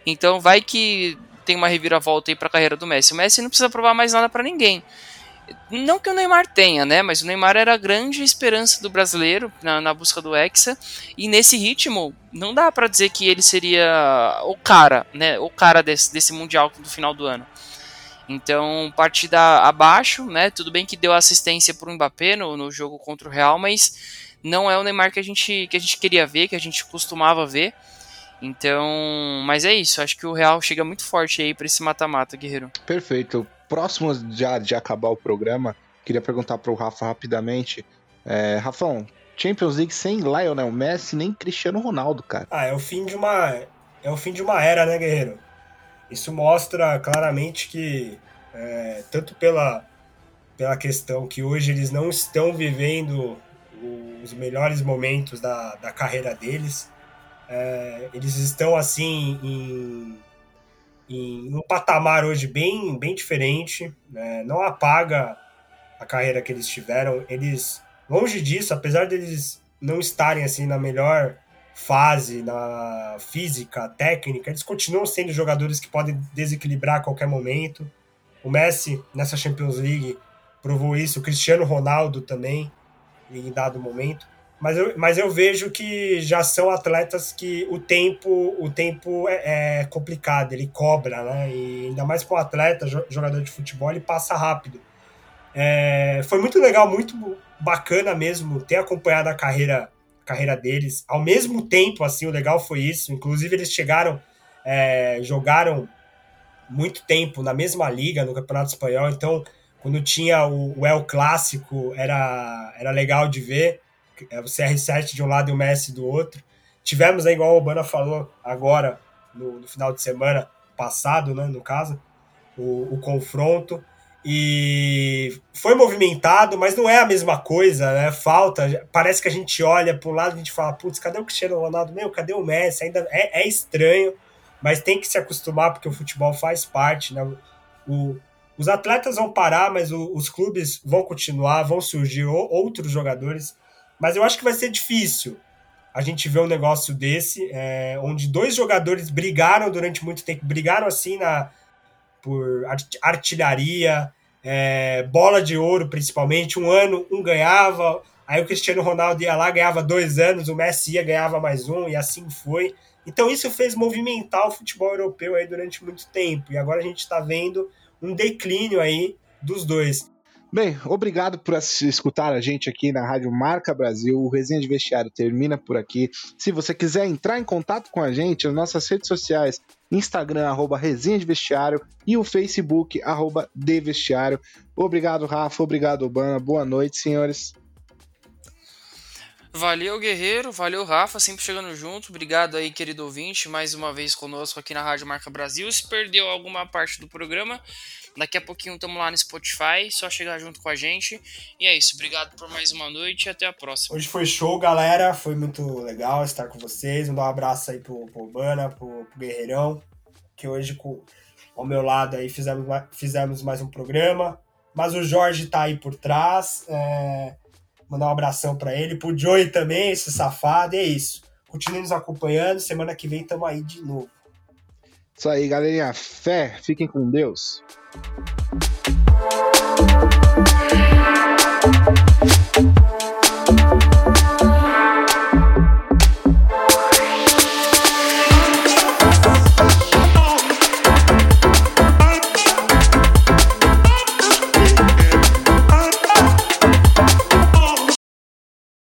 Então vai que tem uma reviravolta aí para a carreira do Messi. O Messi não precisa provar mais nada para ninguém. Não que o Neymar tenha, né? Mas o Neymar era a grande esperança do brasileiro na, na busca do Hexa. E nesse ritmo, não dá para dizer que ele seria o cara, né? O cara desse, desse Mundial do final do ano. Então, partida abaixo, né? Tudo bem que deu assistência para o Mbappé no, no jogo contra o Real, mas não é o Neymar que a gente, que a gente queria ver, que a gente costumava ver. Então, mas é isso. Acho que o Real chega muito forte aí para esse mata-mata, Guerreiro. Perfeito. Próximo já de acabar o programa, queria perguntar para o Rafa rapidamente É, Rafão, Champions League sem Lionel Messi nem Cristiano Ronaldo, cara. Ah, é o fim de uma é o fim de uma era, né, guerreiro? Isso mostra claramente que é, tanto pela pela questão que hoje eles não estão vivendo os melhores momentos da, da carreira deles, é, eles estão assim em, em um patamar hoje bem bem diferente, né? não apaga a carreira que eles tiveram, eles longe disso, apesar deles não estarem assim na melhor fase, na física, técnica, eles continuam sendo jogadores que podem desequilibrar a qualquer momento. O Messi nessa Champions League provou isso, o Cristiano Ronaldo também em dado momento. Mas eu, mas eu vejo que já são atletas que o tempo o tempo é, é complicado, ele cobra, né? E ainda mais para um atleta, jogador de futebol, ele passa rápido. É, foi muito legal, muito bacana mesmo ter acompanhado a carreira, carreira deles. Ao mesmo tempo, assim, o legal foi isso. Inclusive, eles chegaram, é, jogaram muito tempo na mesma liga, no Campeonato Espanhol. Então, quando tinha o, o El Clássico, era, era legal de ver. É, o CR7 de um lado e o Messi do outro. Tivemos, aí, igual o Obama falou agora, no, no final de semana passado, né, no caso, o, o confronto e foi movimentado, mas não é a mesma coisa, né? Falta, parece que a gente olha para o lado e a gente fala, putz, cadê o Cristiano Ronaldo? Meu, cadê o Messi? Ainda é, é, estranho, mas tem que se acostumar porque o futebol faz parte, né? O, os atletas vão parar, mas o, os clubes vão continuar, vão surgir outros jogadores, mas eu acho que vai ser difícil a gente ver um negócio desse, é, onde dois jogadores brigaram durante muito tempo, brigaram assim na por artilharia, é, bola de ouro principalmente. Um ano um ganhava, aí o Cristiano Ronaldo ia lá, ganhava dois anos, o Messi ia, ganhava mais um, e assim foi. Então isso fez movimentar o futebol europeu aí durante muito tempo. E agora a gente está vendo um declínio aí dos dois. Bem, obrigado por escutar a gente aqui na Rádio Marca Brasil. O Resenha de Vestiário termina por aqui. Se você quiser entrar em contato com a gente, as nossas redes sociais, Instagram, arroba Resenha de Vestiário e o Facebook, arroba de Vestiário. Obrigado, Rafa. Obrigado, Obama. Boa noite, senhores. Valeu, Guerreiro. Valeu, Rafa. Sempre chegando junto. Obrigado aí, querido ouvinte, mais uma vez conosco aqui na Rádio Marca Brasil. Se perdeu alguma parte do programa, Daqui a pouquinho estamos lá no Spotify, só chegar junto com a gente. E é isso, obrigado por mais uma noite e até a próxima. Hoje foi show, galera. Foi muito legal estar com vocês. Mandar um abraço aí pro, pro Urbana, pro, pro Guerreirão, que hoje com, ao meu lado aí fizemos, fizemos mais um programa. Mas o Jorge tá aí por trás. É... Mandar um abração para ele, pro Joey também, esse safado. E é isso. Continue nos acompanhando. Semana que vem estamos aí de novo. Isso aí, galerinha. Fé, fiquem com Deus.